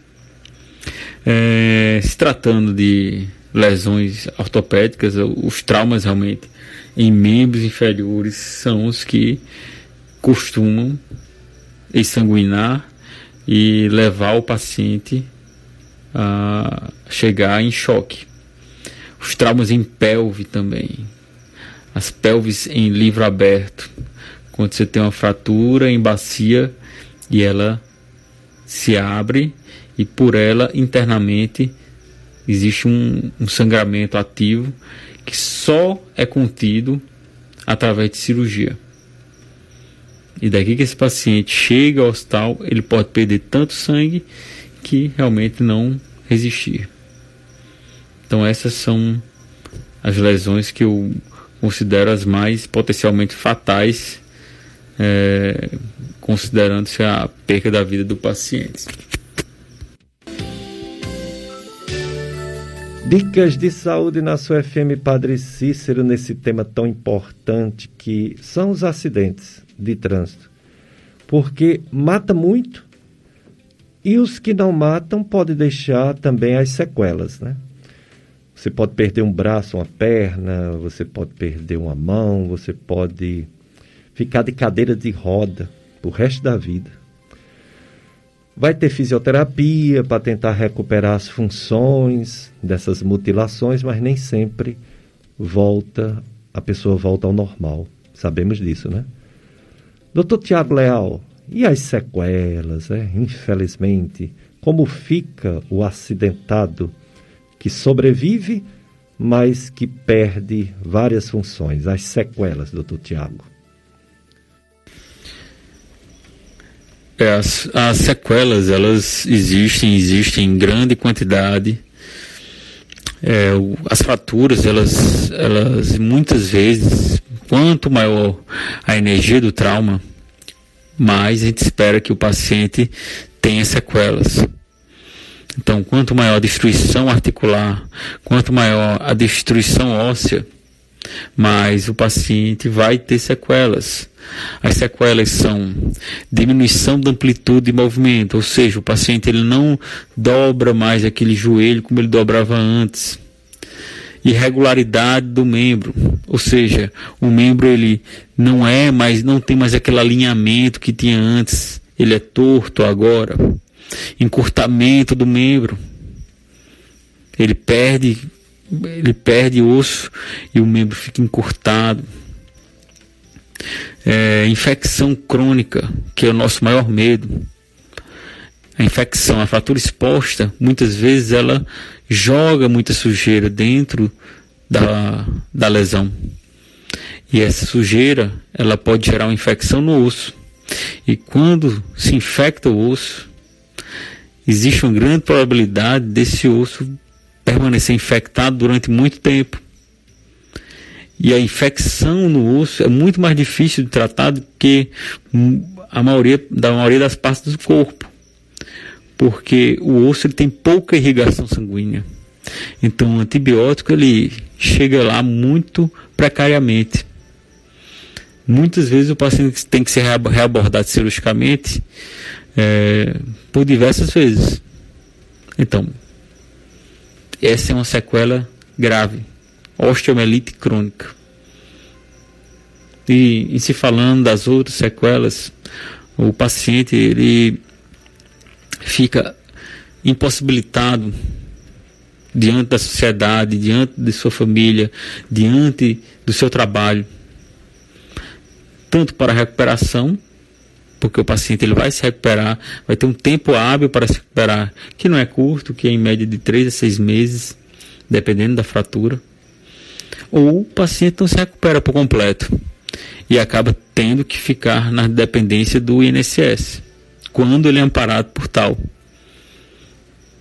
É, se tratando de lesões ortopédicas, os traumas realmente em membros inferiores são os que costumam exsanguinar e levar o paciente a chegar em choque. Os traumas em pelve também. As pelves em livro aberto. Quando você tem uma fratura em bacia e ela se abre e por ela internamente existe um, um sangramento ativo que só é contido através de cirurgia. E daqui que esse paciente chega ao hospital, ele pode perder tanto sangue que realmente não resistir. Então essas são as lesões que eu considero as mais potencialmente fatais, é, considerando-se a perda da vida do paciente. Dicas de saúde na sua FM Padre Cícero nesse tema tão importante que são os acidentes de trânsito. Porque mata muito e os que não matam podem deixar também as sequelas, né? Você pode perder um braço, uma perna, você pode perder uma mão, você pode ficar de cadeira de roda o resto da vida. Vai ter fisioterapia para tentar recuperar as funções dessas mutilações, mas nem sempre volta, a pessoa volta ao normal. Sabemos disso, né? Doutor Tiago Leal, e as sequelas, né? infelizmente? Como fica o acidentado que sobrevive, mas que perde várias funções? As sequelas, doutor Tiago. É, as, as sequelas, elas existem, existem em grande quantidade. É, as fraturas, elas, elas muitas vezes, quanto maior a energia do trauma, mais a gente espera que o paciente tenha sequelas. Então, quanto maior a destruição articular, quanto maior a destruição óssea, mais o paciente vai ter sequelas. As sequelas são diminuição da amplitude de movimento, ou seja, o paciente ele não dobra mais aquele joelho como ele dobrava antes. Irregularidade do membro, ou seja, o membro ele não é mais, não tem mais aquele alinhamento que tinha antes, ele é torto agora. Encurtamento do membro, ele perde, ele perde osso e o membro fica encurtado é, infecção crônica, que é o nosso maior medo. A infecção, a fratura exposta, muitas vezes ela joga muita sujeira dentro da, da lesão. E essa sujeira, ela pode gerar uma infecção no osso. E quando se infecta o osso, existe uma grande probabilidade desse osso permanecer infectado durante muito tempo. E a infecção no osso é muito mais difícil de tratar do que a maioria, da maioria das partes do corpo. Porque o osso ele tem pouca irrigação sanguínea. Então o antibiótico ele chega lá muito precariamente. Muitas vezes o paciente tem que ser reabordado cirurgicamente é, por diversas vezes. Então, essa é uma sequela grave osteomielite crônica. E em se falando das outras sequelas, o paciente ele fica impossibilitado diante da sociedade, diante de sua família, diante do seu trabalho, tanto para a recuperação, porque o paciente ele vai se recuperar, vai ter um tempo hábil para se recuperar, que não é curto, que é em média de 3 a 6 meses, dependendo da fratura ou o paciente não se recupera por completo e acaba tendo que ficar na dependência do INSS quando ele é amparado por tal.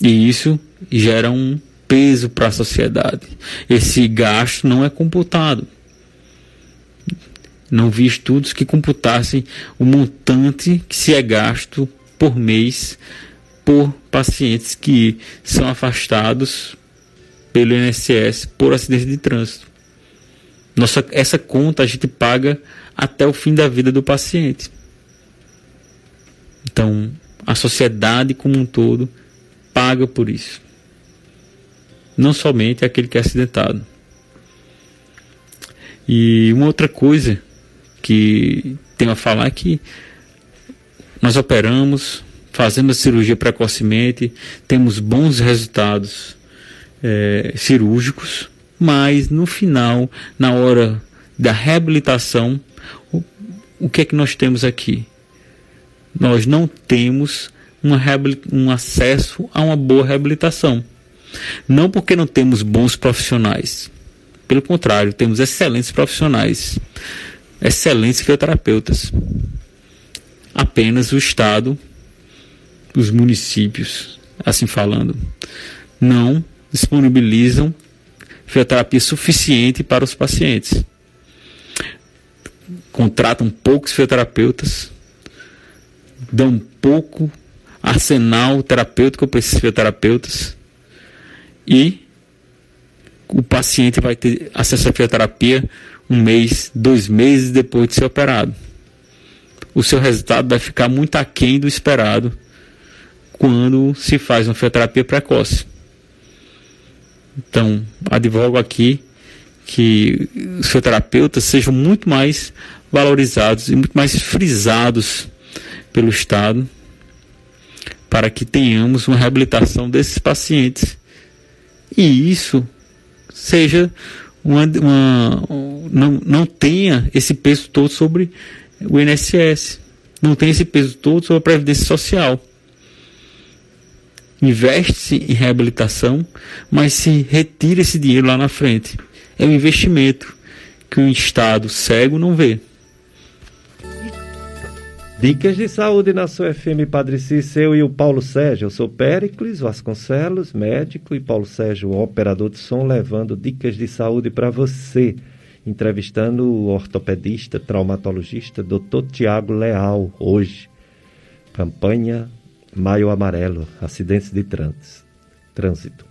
E isso gera um peso para a sociedade. Esse gasto não é computado. Não vi estudos que computassem o montante que se é gasto por mês por pacientes que são afastados pelo INSS por acidente de trânsito. Nossa, essa conta a gente paga até o fim da vida do paciente. Então, a sociedade como um todo paga por isso. Não somente aquele que é acidentado. E uma outra coisa que tenho a falar é que nós operamos, fazemos a cirurgia precocemente, temos bons resultados é, cirúrgicos mas no final, na hora da reabilitação, o, o que é que nós temos aqui? Nós não temos uma um acesso a uma boa reabilitação. Não porque não temos bons profissionais. Pelo contrário, temos excelentes profissionais, excelentes fisioterapeutas. Apenas o Estado, os municípios, assim falando, não disponibilizam fisioterapia suficiente para os pacientes. Contratam poucos fisioterapeutas, dão pouco arsenal terapêutico para esses fisioterapeutas e o paciente vai ter acesso à fisioterapia um mês, dois meses depois de ser operado. O seu resultado vai ficar muito aquém do esperado quando se faz uma fisioterapia precoce. Então, advogo aqui que os fisioterapeutas sejam muito mais valorizados e muito mais frisados pelo Estado para que tenhamos uma reabilitação desses pacientes. E isso seja uma, uma não, não tenha esse peso todo sobre o INSS, não tem esse peso todo sobre a Previdência Social. Investe-se em reabilitação, mas se retira esse dinheiro lá na frente. É um investimento que o Estado cego não vê. Dicas de saúde na sua FM Padre Cícero e o Paulo Sérgio. Eu sou Péricles Vasconcelos, médico, e Paulo Sérgio, operador de som, levando dicas de saúde para você. Entrevistando o ortopedista, traumatologista, Dr. Tiago Leal, hoje. Campanha Maio Amarelo, acidentes de trânsito.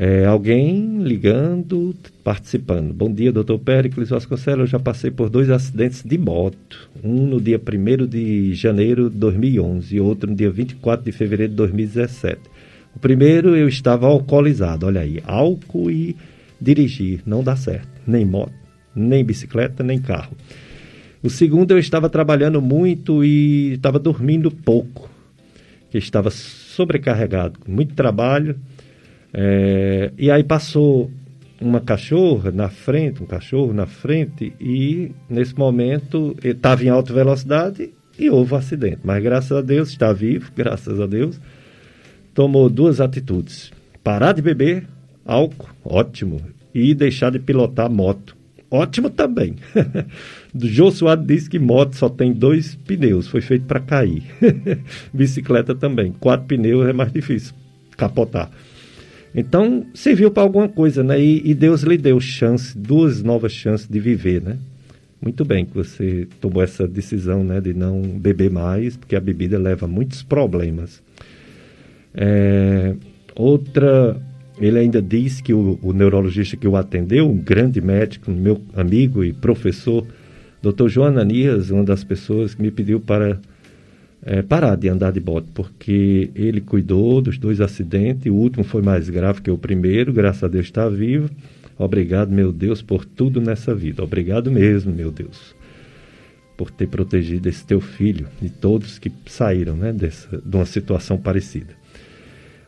É, alguém ligando, participando. Bom dia, doutor Péricles Vasconcelos. Eu já passei por dois acidentes de moto. Um no dia 1 de janeiro de 2011 e outro no dia 24 de fevereiro de 2017. O primeiro eu estava alcoolizado, olha aí, álcool e dirigir, não dá certo. Nem moto, nem bicicleta, nem carro. O segundo eu estava trabalhando muito e estava dormindo pouco. Que estava sobrecarregado, com muito trabalho é, e aí passou uma cachorra na frente, um cachorro na frente, e nesse momento estava em alta velocidade e houve um acidente. Mas graças a Deus está vivo, graças a Deus. Tomou duas atitudes: parar de beber álcool, ótimo, e deixar de pilotar moto. Ótimo também. Jô Soares diz que moto só tem dois pneus, foi feito para cair. Bicicleta também, quatro pneus é mais difícil capotar. Então, serviu para alguma coisa, né? E, e, Deus lhe deu chance, duas novas chances de viver, né? Muito bem que você tomou essa decisão, né? De não beber mais, porque a bebida leva muitos problemas. É, outra, ele ainda diz que o, o, neurologista que o atendeu, um grande médico, meu amigo e professor, Dr. João Ananias, uma das pessoas que me pediu para é, parar de andar de bote, porque ele cuidou dos dois acidentes, o último foi mais grave que o primeiro, graças a Deus está vivo. Obrigado, meu Deus, por tudo nessa vida. Obrigado mesmo, meu Deus, por ter protegido esse teu filho e todos que saíram né, dessa, de uma situação parecida.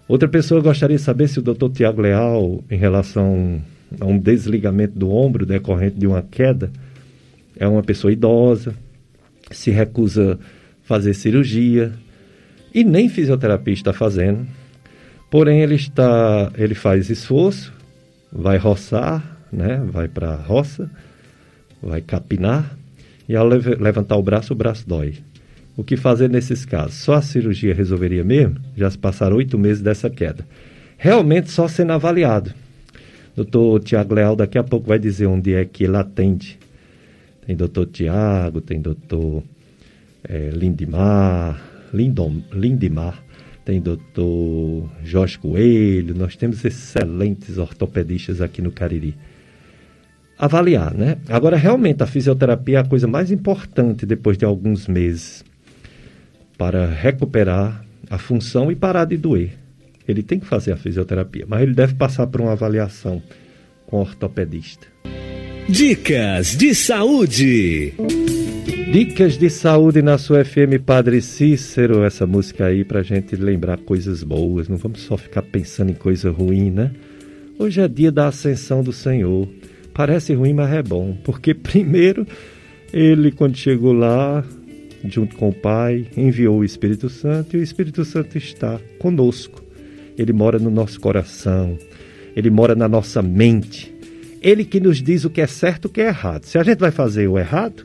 Outra pessoa gostaria de saber se o doutor Tiago Leal, em relação a um desligamento do ombro decorrente de uma queda, é uma pessoa idosa, se recusa fazer cirurgia e nem fisioterapia está fazendo. Porém, ele está, ele faz esforço, vai roçar, né? Vai para a roça, vai capinar e ao levantar o braço, o braço dói. O que fazer nesses casos? Só a cirurgia resolveria mesmo? Já se passaram oito meses dessa queda. Realmente só sendo avaliado. Doutor Tiago Leal daqui a pouco vai dizer onde é que ele atende. Tem doutor Tiago, tem doutor é, Lindimar, Lindom, Lindimar, tem doutor Jorge Coelho, nós temos excelentes ortopedistas aqui no Cariri. Avaliar, né? Agora, realmente, a fisioterapia é a coisa mais importante depois de alguns meses para recuperar a função e parar de doer. Ele tem que fazer a fisioterapia, mas ele deve passar por uma avaliação com o ortopedista. Dicas de saúde. Dicas de saúde na sua FM Padre Cícero, essa música aí pra gente lembrar coisas boas, não vamos só ficar pensando em coisa ruim, né? Hoje é dia da ascensão do Senhor. Parece ruim, mas é bom, porque primeiro ele quando chegou lá, junto com o Pai, enviou o Espírito Santo e o Espírito Santo está conosco. Ele mora no nosso coração, ele mora na nossa mente. Ele que nos diz o que é certo e o que é errado. Se a gente vai fazer o errado,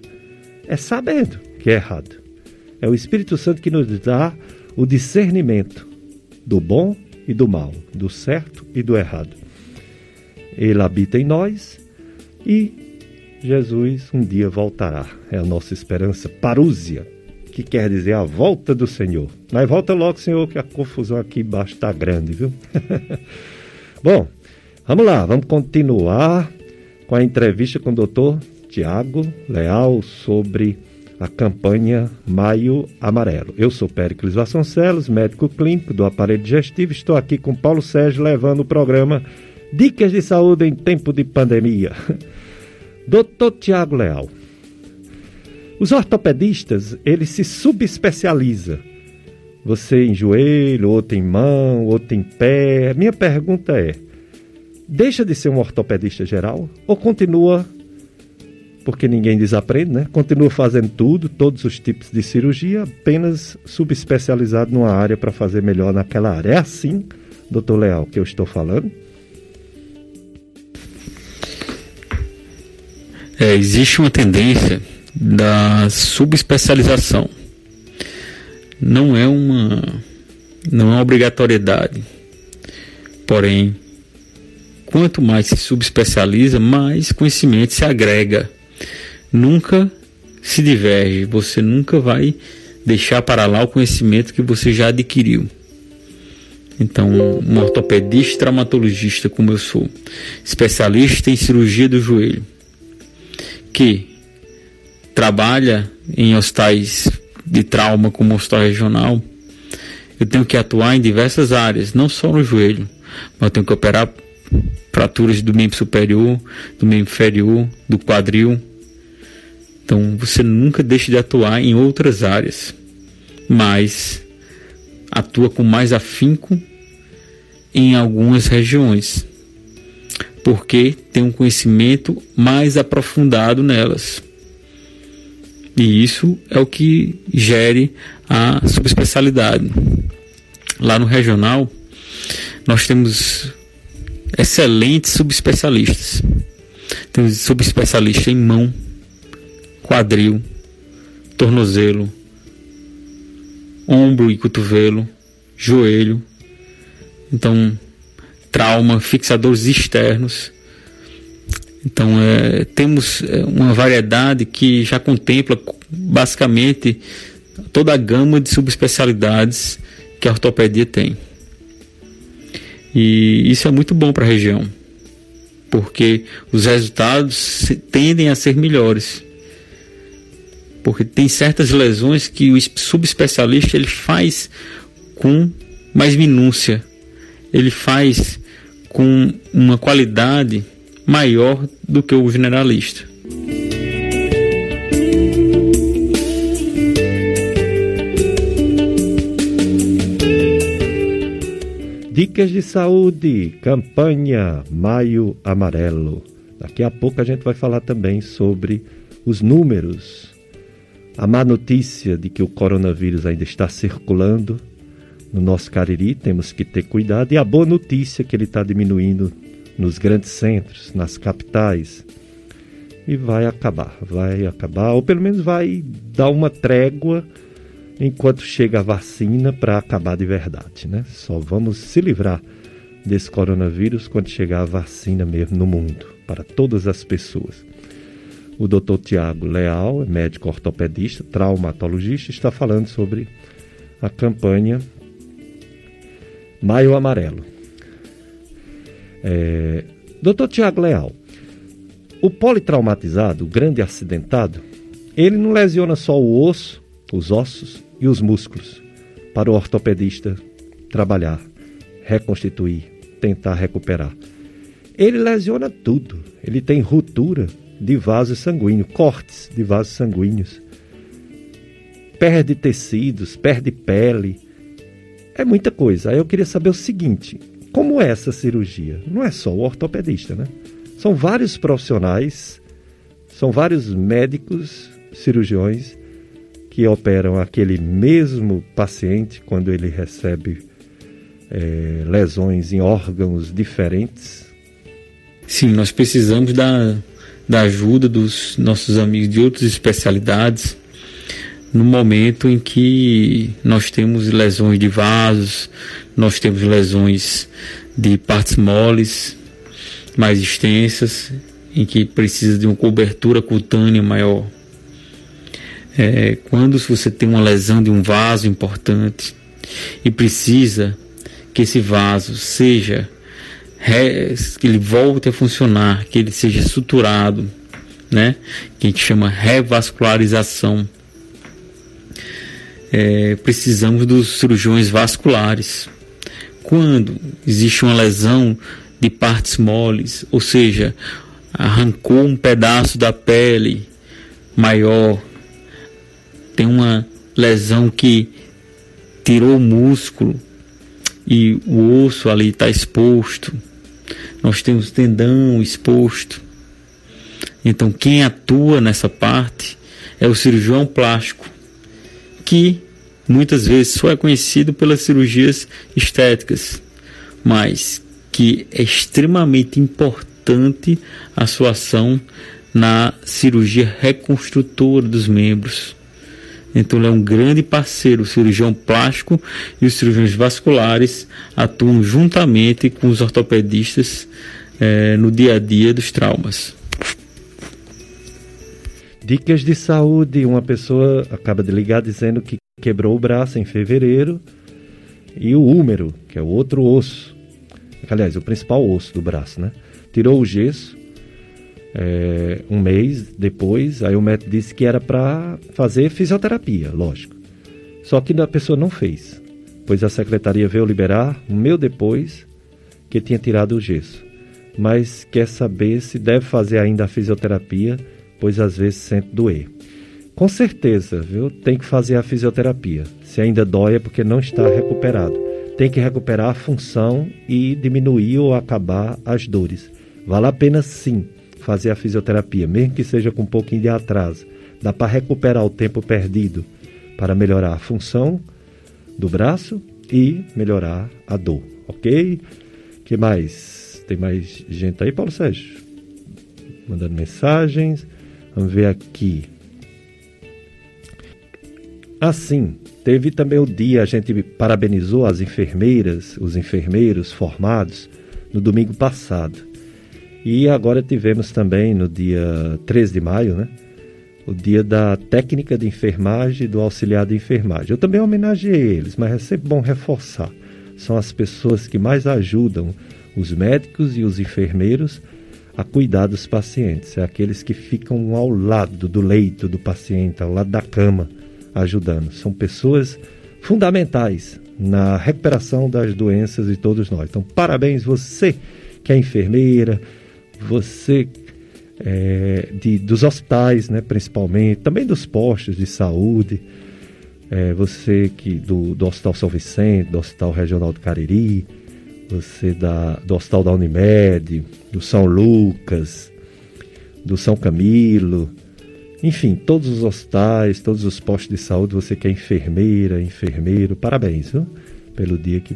é sabendo que é errado. É o Espírito Santo que nos dá o discernimento do bom e do mal, do certo e do errado. Ele habita em nós e Jesus um dia voltará. É a nossa esperança parúzia, que quer dizer a volta do Senhor. Mas volta logo, Senhor, que a confusão aqui embaixo está grande, viu? Bom, vamos lá, vamos continuar com a entrevista com o doutor Tiago Leal sobre a campanha Maio Amarelo. Eu sou Péricles Vasconcelos, médico clínico do aparelho digestivo. Estou aqui com Paulo Sérgio levando o programa Dicas de Saúde em Tempo de Pandemia. Doutor Tiago Leal. Os ortopedistas, eles se subespecializam Você em joelho, outro em mão, outro em pé. Minha pergunta é: deixa de ser um ortopedista geral ou continua porque ninguém desaprende, né? Continua fazendo tudo, todos os tipos de cirurgia, apenas subespecializado numa área para fazer melhor naquela área. É assim, doutor Leal, que eu estou falando? É, existe uma tendência da subespecialização. Não é uma não é uma obrigatoriedade. Porém, quanto mais se subespecializa, mais conhecimento se agrega nunca se diverge, você nunca vai deixar para lá o conhecimento que você já adquiriu. Então, um ortopedista traumatologista como eu sou, especialista em cirurgia do joelho, que trabalha em hospitais de trauma como hospital regional, eu tenho que atuar em diversas áreas, não só no joelho, mas eu tenho que operar fraturas do membro superior, do membro inferior, do quadril, então você nunca deixa de atuar em outras áreas, mas atua com mais afinco em algumas regiões, porque tem um conhecimento mais aprofundado nelas. E isso é o que gere a subespecialidade. Lá no regional, nós temos excelentes subespecialistas. Temos subespecialista em mão, quadril, tornozelo, ombro e cotovelo, joelho. Então, trauma, fixadores externos. Então, é, temos é, uma variedade que já contempla basicamente toda a gama de subespecialidades que a ortopedia tem. E isso é muito bom para a região, porque os resultados tendem a ser melhores porque tem certas lesões que o subespecialista ele faz com mais minúcia, ele faz com uma qualidade maior do que o generalista. Dicas de saúde, campanha Maio Amarelo. Daqui a pouco a gente vai falar também sobre os números a má notícia de que o coronavírus ainda está circulando no nosso Cariri, temos que ter cuidado, e a boa notícia que ele está diminuindo nos grandes centros, nas capitais. E vai acabar, vai acabar, ou pelo menos vai dar uma trégua enquanto chega a vacina para acabar de verdade, né? Só vamos se livrar desse coronavírus quando chegar a vacina mesmo no mundo, para todas as pessoas. O Dr. Tiago Leal, médico ortopedista, traumatologista, está falando sobre a campanha Maio Amarelo. É, Dr. Tiago Leal, o politraumatizado, o grande acidentado, ele não lesiona só o osso, os ossos e os músculos para o ortopedista trabalhar, reconstituir, tentar recuperar. Ele lesiona tudo. Ele tem ruptura de vaso sanguíneo, cortes de vasos sanguíneos. Perde tecidos, perde pele. É muita coisa. Aí eu queria saber o seguinte: como é essa cirurgia? Não é só o ortopedista, né? São vários profissionais, são vários médicos, cirurgiões que operam aquele mesmo paciente quando ele recebe é, lesões em órgãos diferentes. Sim, nós precisamos da da ajuda dos nossos amigos de outras especialidades no momento em que nós temos lesões de vasos, nós temos lesões de partes moles mais extensas, em que precisa de uma cobertura cutânea maior. É, quando você tem uma lesão de um vaso importante e precisa que esse vaso seja que ele volte a funcionar, que ele seja suturado, né? Que a gente chama revascularização. É, precisamos dos cirurgiões vasculares. Quando existe uma lesão de partes moles, ou seja, arrancou um pedaço da pele maior, tem uma lesão que tirou o músculo e o osso ali está exposto. Nós temos tendão exposto. Então, quem atua nessa parte é o cirurgião plástico, que muitas vezes só é conhecido pelas cirurgias estéticas, mas que é extremamente importante a sua ação na cirurgia reconstrutora dos membros. Então ele é um grande parceiro, o cirurgião plástico e os cirurgiões vasculares atuam juntamente com os ortopedistas eh, no dia a dia dos traumas. Dicas de saúde: uma pessoa acaba de ligar dizendo que quebrou o braço em fevereiro e o húmero, que é o outro osso, aliás, o principal osso do braço, né? Tirou o gesso é, um mês depois, aí o médico disse que era para fazer fisioterapia, lógico. Só que a pessoa não fez, pois a secretaria veio liberar um mês depois que tinha tirado o gesso. Mas quer saber se deve fazer ainda a fisioterapia, pois às vezes sente doer. Com certeza, viu? Tem que fazer a fisioterapia. Se ainda dói é porque não está recuperado. Tem que recuperar a função e diminuir ou acabar as dores. Vale a pena sim fazer a fisioterapia, mesmo que seja com um pouquinho de atraso. Dá para recuperar o tempo perdido para melhorar a função do braço e melhorar a dor, ok? que mais? Tem mais gente aí, Paulo Sérgio? Mandando mensagens. Vamos ver aqui. Assim, teve também o dia, a gente parabenizou as enfermeiras, os enfermeiros formados no domingo passado. E agora tivemos também no dia 13 de maio, né? O dia da técnica de enfermagem e do auxiliar de enfermagem. Eu também homenageei eles, mas é sempre bom reforçar. São as pessoas que mais ajudam os médicos e os enfermeiros a cuidar dos pacientes. É aqueles que ficam ao lado do leito do paciente, ao lado da cama, ajudando. São pessoas fundamentais na recuperação das doenças de todos nós. Então, parabéns você que é enfermeira, você é, de, dos hospitais, né, principalmente, também dos postos de saúde, é, você que do, do Hospital São Vicente, do Hospital Regional do Cariri, você da, do Hospital da Unimed, do São Lucas, do São Camilo, enfim, todos os hospitais, todos os postos de saúde, você que é enfermeira, enfermeiro, parabéns viu? pelo dia que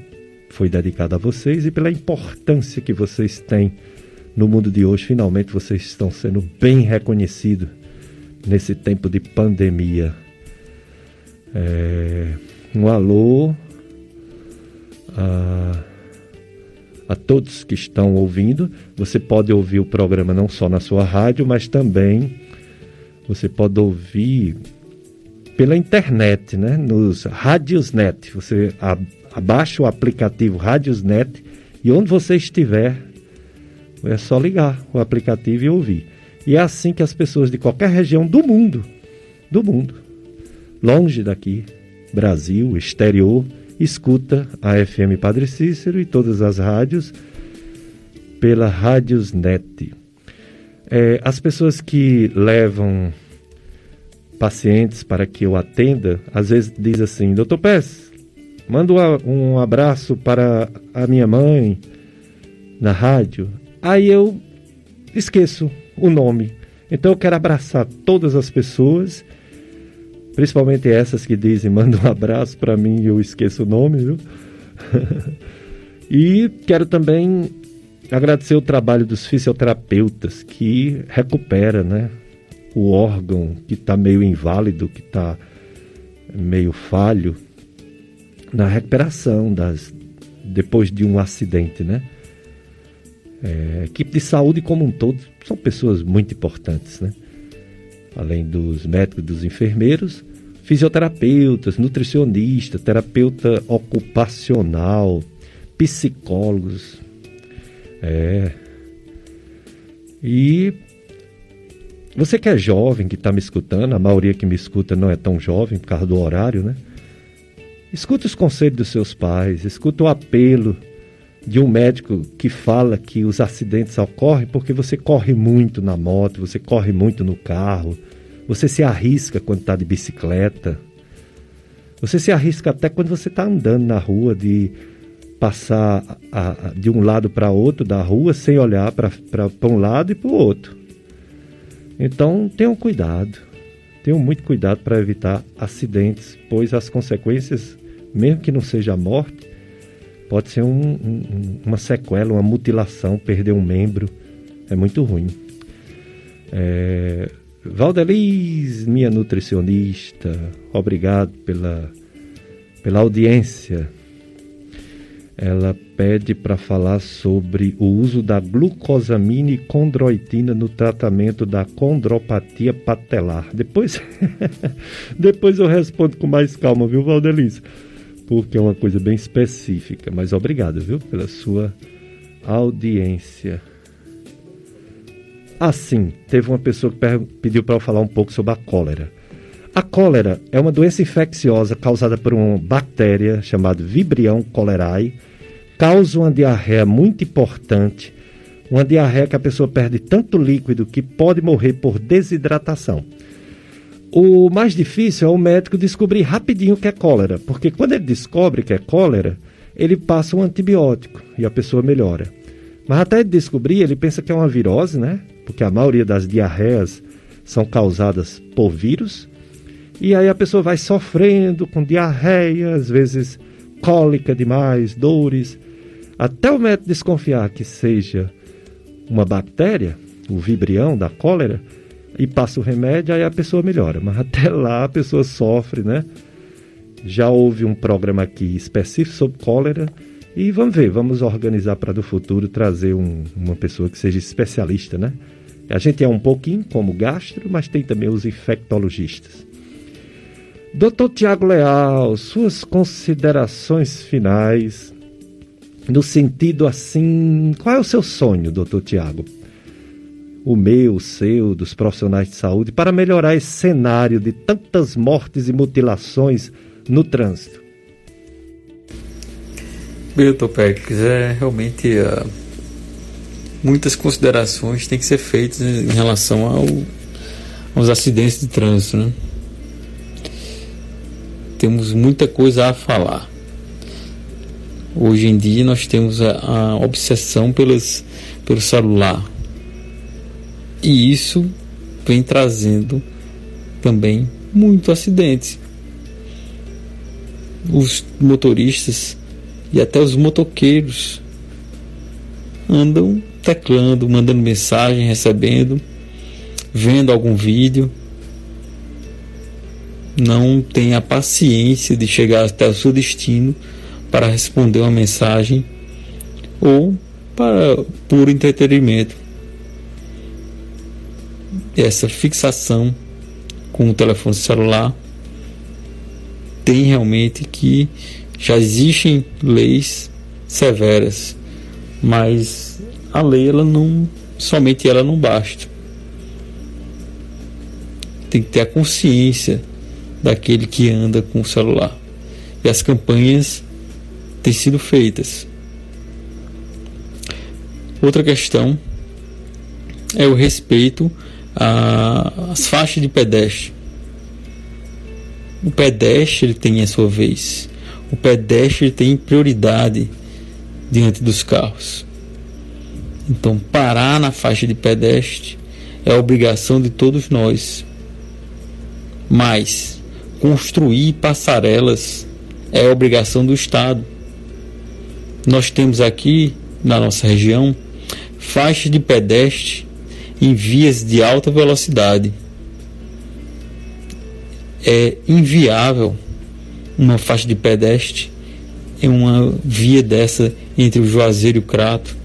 foi dedicado a vocês e pela importância que vocês têm no mundo de hoje, finalmente vocês estão sendo bem reconhecidos nesse tempo de pandemia. É, um alô a, a todos que estão ouvindo. Você pode ouvir o programa não só na sua rádio, mas também você pode ouvir pela internet, né? Nos Radiosnet. Você abaixa o aplicativo Radiosnet e onde você estiver, é só ligar o aplicativo e ouvir. E é assim que as pessoas de qualquer região do mundo, do mundo, longe daqui, Brasil, exterior, escuta a FM Padre Cícero e todas as rádios pela Radiosnet. É, as pessoas que levam pacientes para que eu atenda, às vezes diz assim, doutor Pérez, manda um abraço para a minha mãe na rádio. Aí eu esqueço o nome. Então eu quero abraçar todas as pessoas, principalmente essas que dizem manda um abraço para mim e eu esqueço o nome, viu? e quero também agradecer o trabalho dos fisioterapeutas que recupera, né, o órgão que está meio inválido, que está meio falho na recuperação das depois de um acidente, né? É, equipe de saúde como um todo são pessoas muito importantes, né? Além dos médicos, dos enfermeiros, fisioterapeutas, nutricionistas, terapeuta ocupacional, psicólogos. É. E você que é jovem, que está me escutando, a maioria que me escuta não é tão jovem por causa do horário, né? Escuta os conselhos dos seus pais, escuta o apelo de um médico que fala que os acidentes ocorrem porque você corre muito na moto, você corre muito no carro, você se arrisca quando está de bicicleta, Você se arrisca até quando você está andando na rua de passar a, a, de um lado para outro da rua sem olhar para um lado e para o outro. Então tenham cuidado, tenham muito cuidado para evitar acidentes, pois as consequências, mesmo que não seja a morte, pode ser um, um, uma sequela, uma mutilação, perder um membro, é muito ruim. É, Valdeliz, minha nutricionista, obrigado pela, pela audiência. Ela pede para falar sobre o uso da glucosamina e condroitina no tratamento da condropatia patelar. Depois, depois eu respondo com mais calma, viu, Valdeliz? Porque é uma coisa bem específica. Mas obrigado, viu, pela sua audiência. Assim, teve uma pessoa que pediu para eu falar um pouco sobre a cólera. A cólera é uma doença infecciosa causada por uma bactéria chamada Vibrião cholerae. Causa uma diarreia muito importante, uma diarreia que a pessoa perde tanto líquido que pode morrer por desidratação. O mais difícil é o médico descobrir rapidinho que é cólera, porque quando ele descobre que é cólera, ele passa um antibiótico e a pessoa melhora. Mas até ele descobrir, ele pensa que é uma virose, né? porque a maioria das diarreias são causadas por vírus. E aí a pessoa vai sofrendo com diarreia, às vezes cólica demais, dores, até o médico desconfiar que seja uma bactéria, o vibrião da cólera, e passa o remédio, aí a pessoa melhora. Mas até lá a pessoa sofre, né? Já houve um programa aqui específico sobre cólera e vamos ver, vamos organizar para do futuro trazer um, uma pessoa que seja especialista, né? A gente é um pouquinho como gastro, mas tem também os infectologistas. Doutor Tiago Leal, suas considerações finais, no sentido assim, qual é o seu sonho, doutor Tiago? O meu, o seu, dos profissionais de saúde, para melhorar esse cenário de tantas mortes e mutilações no trânsito? Doutor Péricles, é realmente uh, muitas considerações têm que ser feitas em relação ao, aos acidentes de trânsito. Né? Temos muita coisa a falar. Hoje em dia nós temos a, a obsessão pelo celular. E isso vem trazendo também muito acidentes. Os motoristas e até os motoqueiros andam teclando, mandando mensagem, recebendo, vendo algum vídeo. Não tem a paciência de chegar até o seu destino para responder uma mensagem ou para puro entretenimento. Essa fixação com o telefone celular tem realmente que já existem leis severas, mas a lei ela não somente ela não basta. Tem que ter a consciência daquele que anda com o celular. E as campanhas têm sido feitas. Outra questão é o respeito às faixas de pedestre. O pedestre ele tem a sua vez. O pedestre tem prioridade diante dos carros. Então, parar na faixa de pedestre é obrigação de todos nós. Mas construir passarelas é obrigação do Estado. Nós temos aqui na nossa região faixas de pedestre em vias de alta velocidade. É inviável uma faixa de pedestre em uma via dessa entre o Juazeiro e o Crato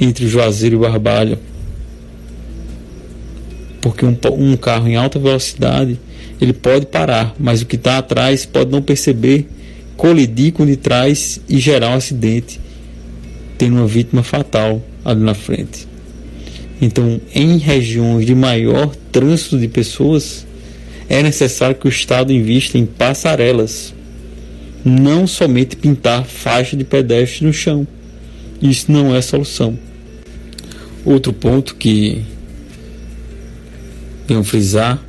entre Juazeiro e Barbalha. Porque um, um carro em alta velocidade ele pode parar, mas o que está atrás pode não perceber, colidir com o de trás e gerar um acidente, tendo uma vítima fatal ali na frente. Então, em regiões de maior trânsito de pessoas, é necessário que o Estado invista em passarelas, não somente pintar faixa de pedestre no chão. Isso não é solução. Outro ponto que venho frisar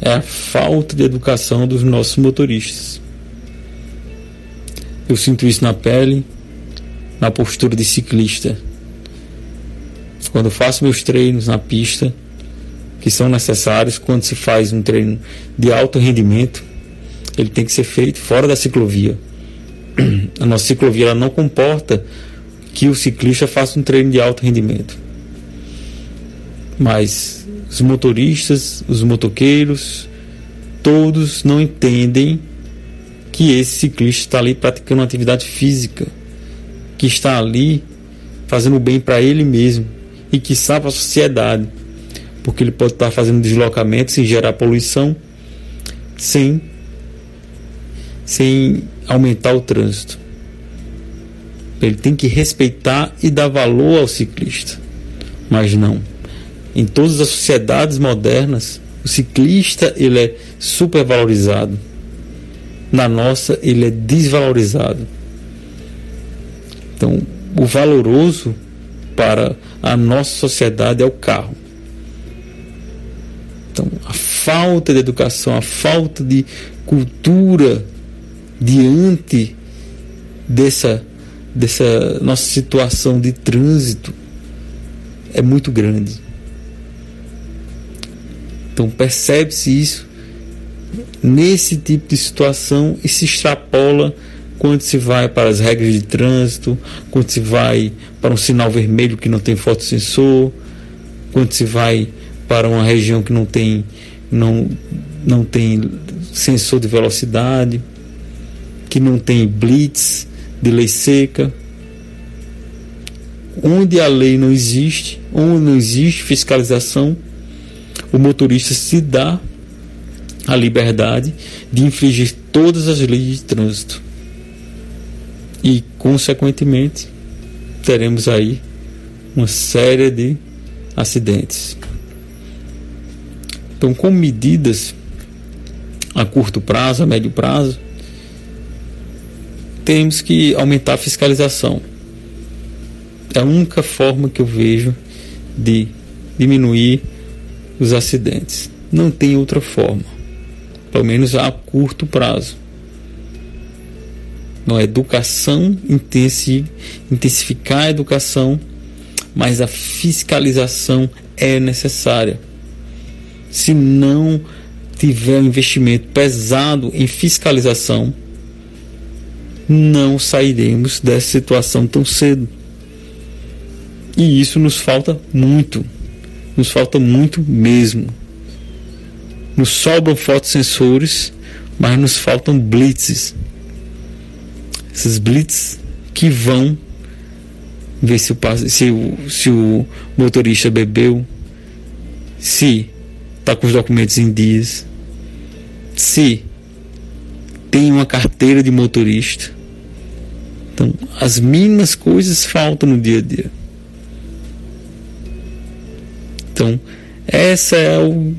é a falta de educação dos nossos motoristas. Eu sinto isso na pele, na postura de ciclista. Quando faço meus treinos na pista, que são necessários quando se faz um treino de alto rendimento, ele tem que ser feito fora da ciclovia. A nossa ciclovia não comporta que o ciclista faça um treino de alto rendimento. Mas os motoristas, os motoqueiros, todos não entendem que esse ciclista está ali praticando uma atividade física, que está ali fazendo bem para ele mesmo e que sabe a sociedade, porque ele pode estar fazendo deslocamentos e gerar poluição sem sem aumentar o trânsito. Ele tem que respeitar e dar valor ao ciclista. Mas não. Em todas as sociedades modernas, o ciclista ele é supervalorizado. Na nossa, ele é desvalorizado. Então, o valoroso para a nossa sociedade é o carro. Então, a falta de educação, a falta de cultura diante dessa, dessa nossa situação de trânsito é muito grande. Então percebe-se isso nesse tipo de situação e se extrapola quando se vai para as regras de trânsito, quando se vai para um sinal vermelho que não tem fotossensor, quando se vai para uma região que não tem não, não tem sensor de velocidade que não tem blitz de lei seca, onde a lei não existe, onde não existe fiscalização, o motorista se dá a liberdade de infringir todas as leis de trânsito. E, consequentemente, teremos aí uma série de acidentes. Então, com medidas a curto prazo, a médio prazo, temos que aumentar a fiscalização. É a única forma que eu vejo de diminuir os acidentes. Não tem outra forma, pelo menos a curto prazo. Não educação, intensificar a educação, mas a fiscalização é necessária. Se não tiver um investimento pesado em fiscalização, não sairemos dessa situação tão cedo. E isso nos falta muito. Nos falta muito mesmo. Nos sobram fotossensores, mas nos faltam blitzes. Esses blitzes que vão ver se o, se o, se o motorista bebeu, se está com os documentos em dias, se tem uma carteira de motorista, então, as mínimas coisas faltam no dia a dia. Então, essa é, o,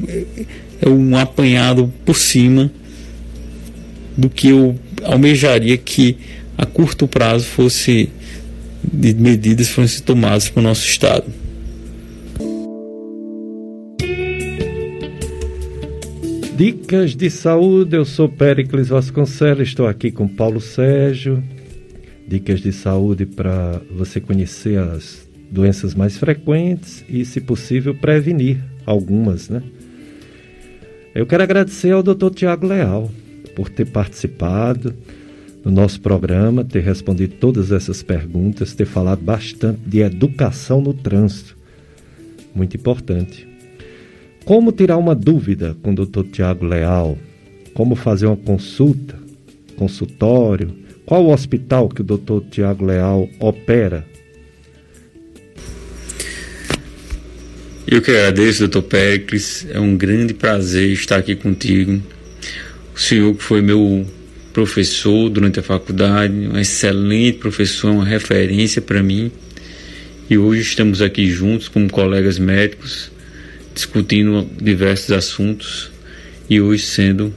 é um apanhado por cima do que eu almejaria que a curto prazo fosse de medidas fossem tomadas para o nosso estado. Dicas de saúde, eu sou Péricles Vasconcelos, estou aqui com Paulo Sérgio, dicas de saúde para você conhecer as doenças mais frequentes e, se possível, prevenir algumas, né? Eu quero agradecer ao Dr. Tiago Leal por ter participado do nosso programa, ter respondido todas essas perguntas, ter falado bastante de educação no trânsito. Muito importante. Como tirar uma dúvida com o Dr. Tiago Leal? Como fazer uma consulta, consultório? Qual o hospital que o Dr. Tiago Leal opera? Eu que agradeço, doutor Pericles. É um grande prazer estar aqui contigo. O senhor que foi meu professor durante a faculdade, um excelente professor, uma referência para mim. E hoje estamos aqui juntos como colegas médicos, discutindo diversos assuntos e hoje sendo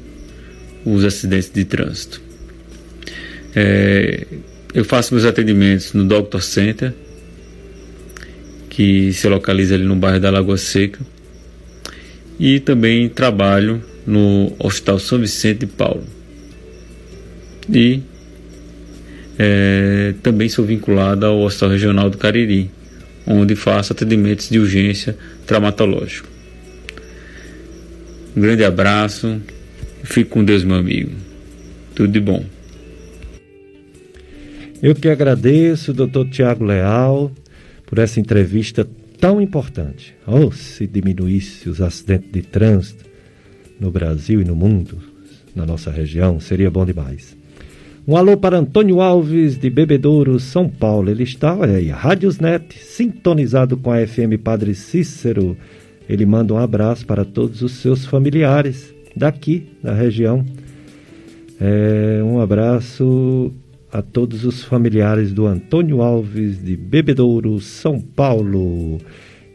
os acidentes de trânsito. É, eu faço meus atendimentos no Doctor Center, que se localiza ali no bairro da Lagoa Seca, e também trabalho no Hospital São Vicente de Paulo. E é, também sou vinculado ao Hospital Regional do Cariri, onde faço atendimentos de urgência traumatológico. Um grande abraço, fique com Deus, meu amigo. Tudo de bom. Eu que agradeço, doutor Tiago Leal, por essa entrevista tão importante. Oh, se diminuísse os acidentes de trânsito no Brasil e no mundo, na nossa região, seria bom demais. Um alô para Antônio Alves, de Bebedouro, São Paulo. Ele está, aí, Rádiosnet, sintonizado com a FM Padre Cícero. Ele manda um abraço para todos os seus familiares daqui, da região. É, um abraço a todos os familiares do Antônio Alves, de Bebedouro, São Paulo.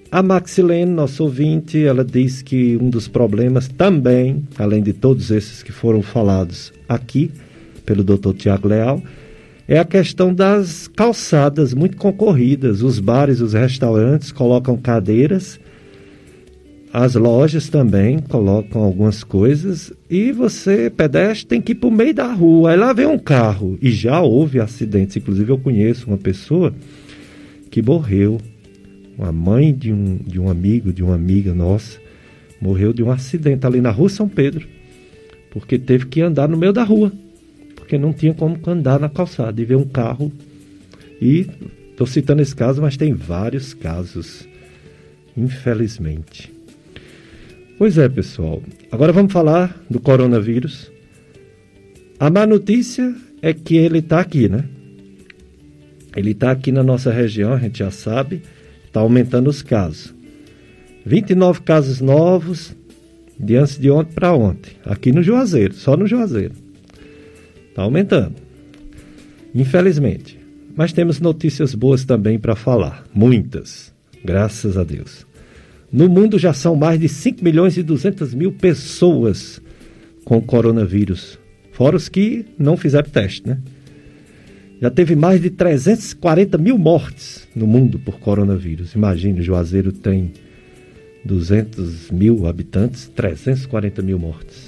A Maxilene, nosso ouvinte, ela diz que um dos problemas também, além de todos esses que foram falados aqui, pelo Dr. Tiago Leal, é a questão das calçadas muito concorridas. Os bares, os restaurantes colocam cadeiras, as lojas também colocam algumas coisas e você, pedestre, tem que ir para o meio da rua. Aí lá vem um carro e já houve acidentes. Inclusive, eu conheço uma pessoa que morreu, uma mãe de um, de um amigo, de uma amiga nossa, morreu de um acidente ali na rua São Pedro, porque teve que andar no meio da rua porque não tinha como andar na calçada e ver um carro. E estou citando esse caso, mas tem vários casos, infelizmente. Pois é, pessoal. Agora vamos falar do coronavírus. A má notícia é que ele está aqui, né? Ele está aqui na nossa região, a gente já sabe, está aumentando os casos. 29 casos novos de antes de ontem para ontem, aqui no Juazeiro, só no Juazeiro. Está aumentando. Infelizmente. Mas temos notícias boas também para falar. Muitas. Graças a Deus. No mundo já são mais de 5 milhões e 200 mil pessoas com coronavírus. Fora os que não fizeram teste, né? Já teve mais de 340 mil mortes no mundo por coronavírus. Imagine, Juazeiro tem 200 mil habitantes, 340 mil mortes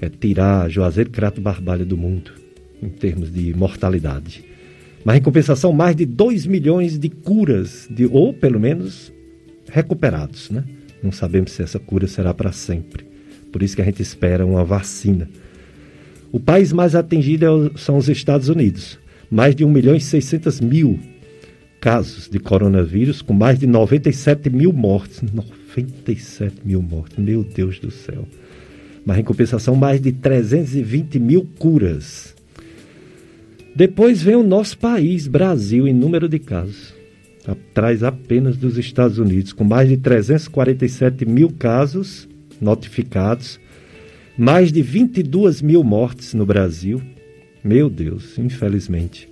é, tirar Juazeiro Crato Barbalha do mundo, em termos de mortalidade. Mas, em compensação, mais de 2 milhões de curas, de, ou pelo menos recuperados. Né? Não sabemos se essa cura será para sempre. Por isso que a gente espera uma vacina. O país mais atingido é são os Estados Unidos. Mais de 1 milhão e 600 mil casos de coronavírus, com mais de 97 mil mortes. 97 mil mortes, meu Deus do céu mas em compensação, mais de 320 mil curas. Depois vem o nosso país, Brasil, em número de casos, atrás apenas dos Estados Unidos, com mais de 347 mil casos notificados, mais de 22 mil mortes no Brasil. Meu Deus, infelizmente.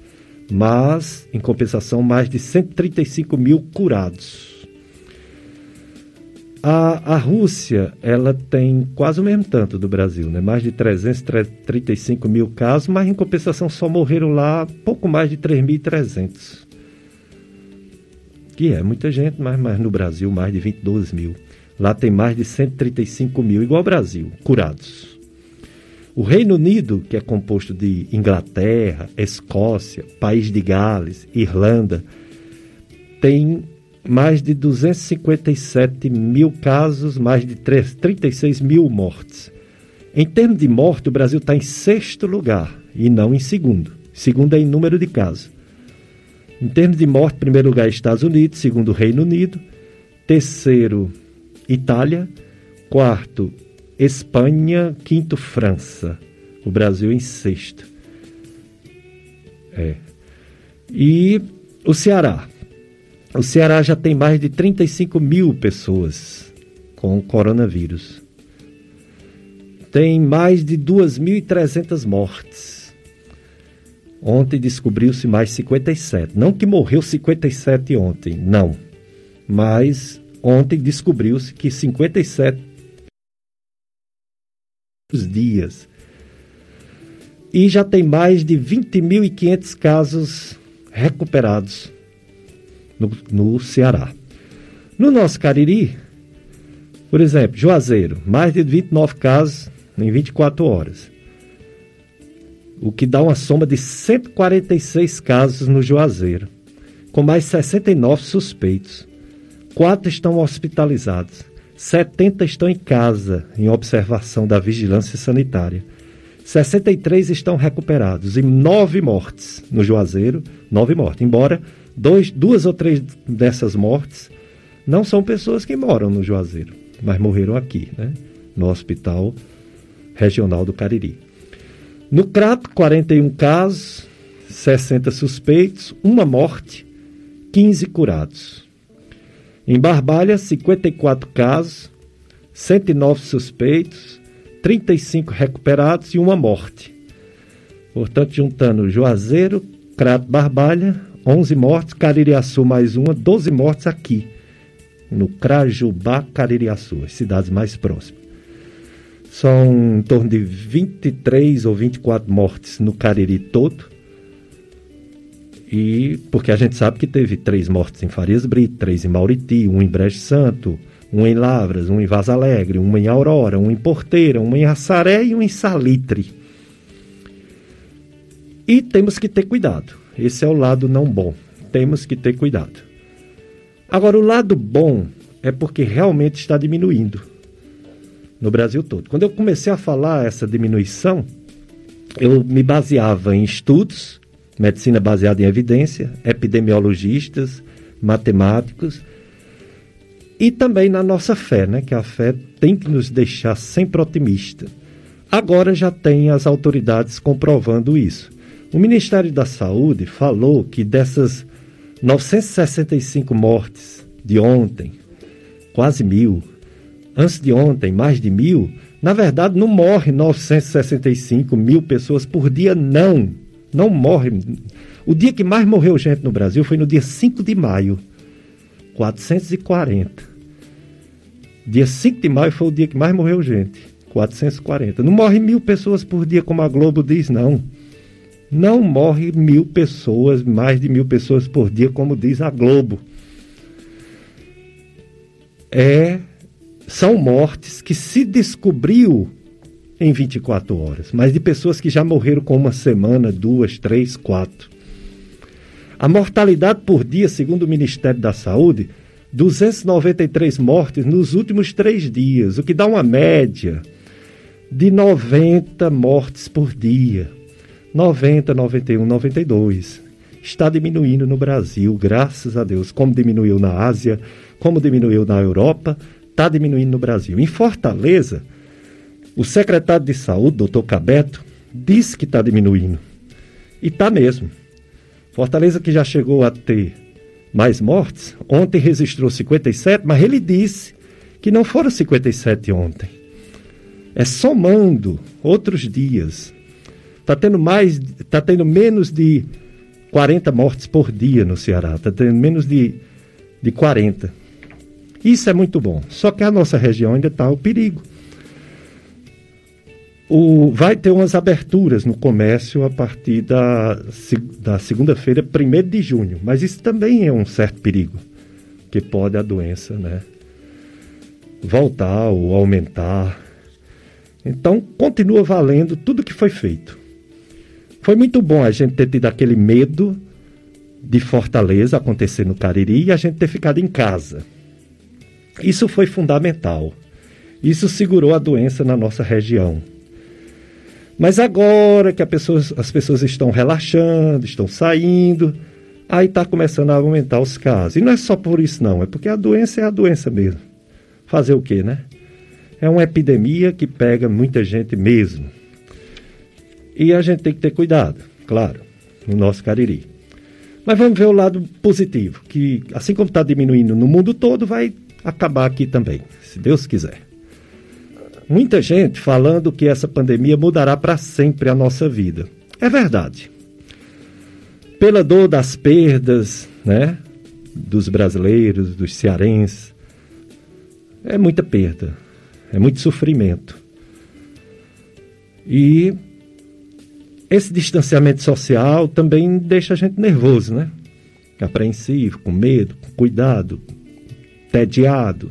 Mas, em compensação, mais de 135 mil curados. A, a Rússia, ela tem quase o mesmo tanto do Brasil, né? mais de 335 mil casos, mas em compensação só morreram lá pouco mais de 3.300. Que é muita gente, mas, mas no Brasil mais de 22 mil. Lá tem mais de 135 mil, igual ao Brasil, curados. O Reino Unido, que é composto de Inglaterra, Escócia, País de Gales, Irlanda, tem mais de 257 mil casos, mais de 3, 36 mil mortes. Em termos de morte, o Brasil está em sexto lugar e não em segundo. Segundo é em número de casos. Em termos de morte, primeiro lugar Estados Unidos, segundo Reino Unido, terceiro Itália, quarto Espanha, quinto França. O Brasil em sexto. É. E o Ceará, o Ceará já tem mais de 35 mil pessoas com coronavírus. Tem mais de 2.300 mortes. Ontem descobriu-se mais 57. Não que morreu 57 ontem, não. Mas ontem descobriu-se que 57 dias. E já tem mais de 20.500 casos recuperados no, no Ceará. No nosso Cariri, por exemplo, Juazeiro, mais de 29 casos em 24 horas. o que dá uma soma de 146 casos no Juazeiro, com mais 69 suspeitos. Quatro estão hospitalizados, 70 estão em casa, em observação da vigilância sanitária. 63 estão recuperados e nove mortes no Juazeiro, nove mortes. Embora dois, duas ou três dessas mortes não são pessoas que moram no Juazeiro, mas morreram aqui, né? no Hospital Regional do Cariri. No Crato, 41 casos, 60 suspeitos, uma morte, 15 curados. Em Barbalha, 54 casos, 109 suspeitos, 35 recuperados e uma morte. Portanto, juntando Juazeiro, Crato, Barbalha, 11 mortes, Caririaçu mais uma, 12 mortes aqui, no Crajubá, Caririaçu, as cidades mais próximas. São em torno de 23 ou 24 mortes no Cariri todo. E porque a gente sabe que teve três mortes em Farias Brito, três em Mauriti, um em Brejo Santo, um em Lavras, um em Vaz Alegre, um em Aurora, um em Porteira, um em Assaré e um em Salitre. E temos que ter cuidado. Esse é o lado não bom. Temos que ter cuidado. Agora, o lado bom é porque realmente está diminuindo no Brasil todo. Quando eu comecei a falar essa diminuição, eu me baseava em estudos, medicina baseada em evidência, epidemiologistas, matemáticos e também na nossa fé, né? Que a fé tem que nos deixar sempre otimista. Agora já tem as autoridades comprovando isso. O Ministério da Saúde falou que dessas 965 mortes de ontem, quase mil, antes de ontem, mais de mil, na verdade não morre 965 mil pessoas por dia, não. Não morre. O dia que mais morreu gente no Brasil foi no dia 5 de maio, 440. Dia 5 de maio foi o dia que mais morreu gente, 440. Não morre mil pessoas por dia, como a Globo diz, não. Não morre mil pessoas, mais de mil pessoas por dia, como diz a Globo. É são mortes que se descobriu em 24 horas, mas de pessoas que já morreram com uma semana, duas, três, quatro. A mortalidade por dia, segundo o Ministério da Saúde, 293 mortes nos últimos três dias, o que dá uma média de 90 mortes por dia. 90, 91, 92. Está diminuindo no Brasil, graças a Deus, como diminuiu na Ásia, como diminuiu na Europa está diminuindo no Brasil. Em Fortaleza, o secretário de Saúde, doutor Cabeto, disse que está diminuindo. E está mesmo. Fortaleza que já chegou a ter mais mortes, ontem registrou 57, mas ele disse que não foram 57 ontem. É somando outros dias. Está tendo mais, está tendo menos de 40 mortes por dia no Ceará. Está tendo menos de, de 40. Isso é muito bom. Só que a nossa região ainda está o perigo. O, vai ter umas aberturas no comércio a partir da, da segunda-feira, 1 de junho. Mas isso também é um certo perigo, que pode a doença né, voltar ou aumentar. Então, continua valendo tudo que foi feito. Foi muito bom a gente ter tido aquele medo de Fortaleza acontecer no Cariri e a gente ter ficado em casa. Isso foi fundamental. Isso segurou a doença na nossa região. Mas agora que as pessoas estão relaxando, estão saindo, aí está começando a aumentar os casos. E não é só por isso, não, é porque a doença é a doença mesmo. Fazer o quê, né? É uma epidemia que pega muita gente mesmo. E a gente tem que ter cuidado, claro, no nosso Cariri. Mas vamos ver o lado positivo, que assim como está diminuindo no mundo todo, vai acabar aqui também, se Deus quiser. Muita gente falando que essa pandemia mudará para sempre a nossa vida. É verdade. Pela dor das perdas, né, dos brasileiros, dos cearenses, é muita perda, é muito sofrimento. E esse distanciamento social também deixa a gente nervoso, né? Apreensivo, com medo, com cuidado, entediado.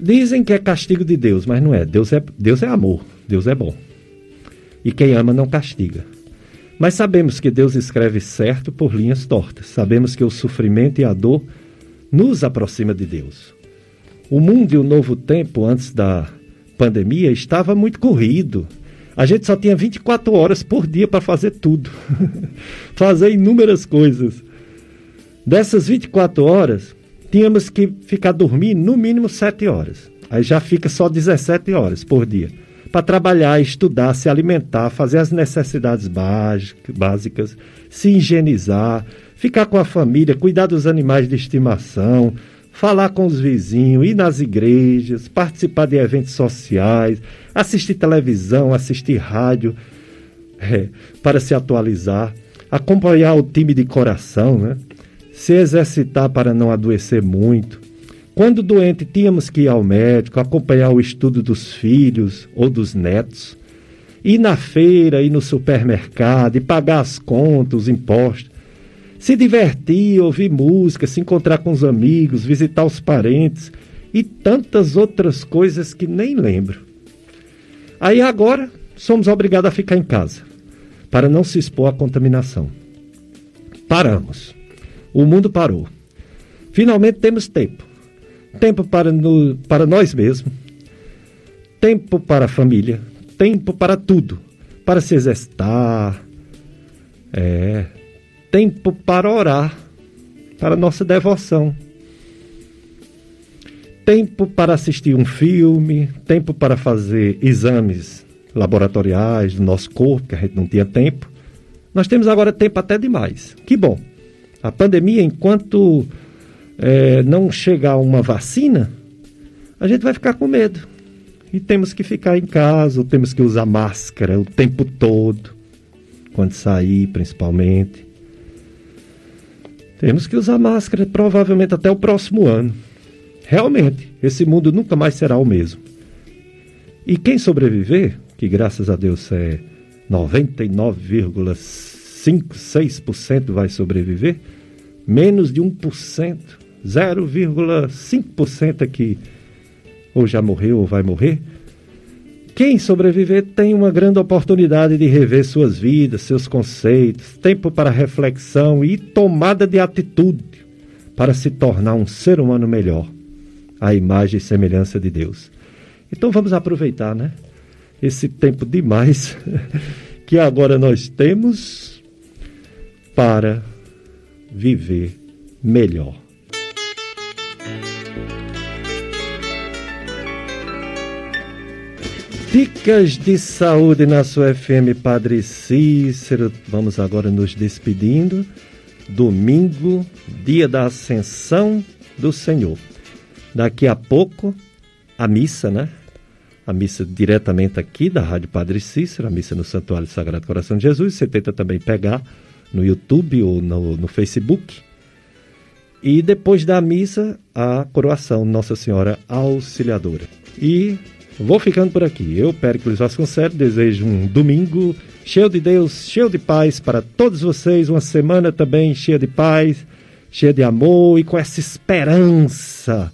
Dizem que é castigo de Deus, mas não é. Deus é, Deus é amor, Deus é bom. e quem ama não castiga. Mas sabemos que Deus escreve certo por linhas tortas. Sabemos que o sofrimento e a dor nos aproxima de Deus. O mundo e o novo tempo antes da pandemia estava muito corrido. A gente só tinha 24 horas por dia para fazer tudo. fazer inúmeras coisas. Dessas 24 horas, tínhamos que ficar dormindo no mínimo 7 horas. Aí já fica só 17 horas por dia. Para trabalhar, estudar, se alimentar, fazer as necessidades básicas, se higienizar, ficar com a família, cuidar dos animais de estimação, falar com os vizinhos, ir nas igrejas, participar de eventos sociais, assistir televisão, assistir rádio, é, para se atualizar, acompanhar o time de coração, né? se exercitar para não adoecer muito. Quando doente, tínhamos que ir ao médico, acompanhar o estudo dos filhos ou dos netos, ir na feira, ir no supermercado, e pagar as contas, os impostos, se divertir, ouvir música, se encontrar com os amigos, visitar os parentes e tantas outras coisas que nem lembro. Aí agora somos obrigados a ficar em casa para não se expor à contaminação. Paramos. O mundo parou. Finalmente temos tempo. Tempo para, no, para nós mesmos. Tempo para a família. Tempo para tudo. Para se exercitar. É. Tempo para orar. Para nossa devoção. Tempo para assistir um filme. Tempo para fazer exames laboratoriais do nosso corpo, que a gente não tinha tempo. Nós temos agora tempo até demais. Que bom. A pandemia, enquanto é, não chegar uma vacina, a gente vai ficar com medo. E temos que ficar em casa, temos que usar máscara o tempo todo, quando sair, principalmente. Temos que usar máscara provavelmente até o próximo ano. Realmente, esse mundo nunca mais será o mesmo. E quem sobreviver, que graças a Deus é 99,56% vai sobreviver, menos de 1%, 0,5% aqui ou já morreu ou vai morrer. Quem sobreviver tem uma grande oportunidade de rever suas vidas, seus conceitos, tempo para reflexão e tomada de atitude para se tornar um ser humano melhor, à imagem e semelhança de Deus. Então vamos aproveitar, né? Esse tempo demais que agora nós temos para viver melhor. Dicas de saúde na sua FM Padre Cícero. Vamos agora nos despedindo. Domingo, dia da Ascensão do Senhor. Daqui a pouco, a missa, né? A missa diretamente aqui da Rádio Padre Cícero, a missa no Santuário Sagrado Coração de Jesus. Você tenta também pegar no YouTube ou no, no Facebook. E depois da missa, a coroação Nossa Senhora Auxiliadora. E vou ficando por aqui. Eu, Péricles Vasconcelos, desejo um domingo cheio de Deus, cheio de paz para todos vocês. Uma semana também cheia de paz, cheia de amor e com essa esperança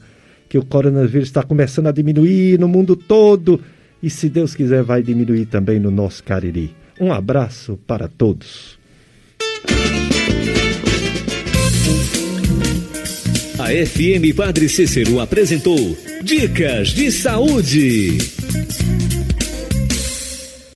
que o coronavírus está começando a diminuir no mundo todo. E se Deus quiser, vai diminuir também no nosso Cariri. Um abraço para todos. A FM Padre Cícero apresentou Dicas de Saúde.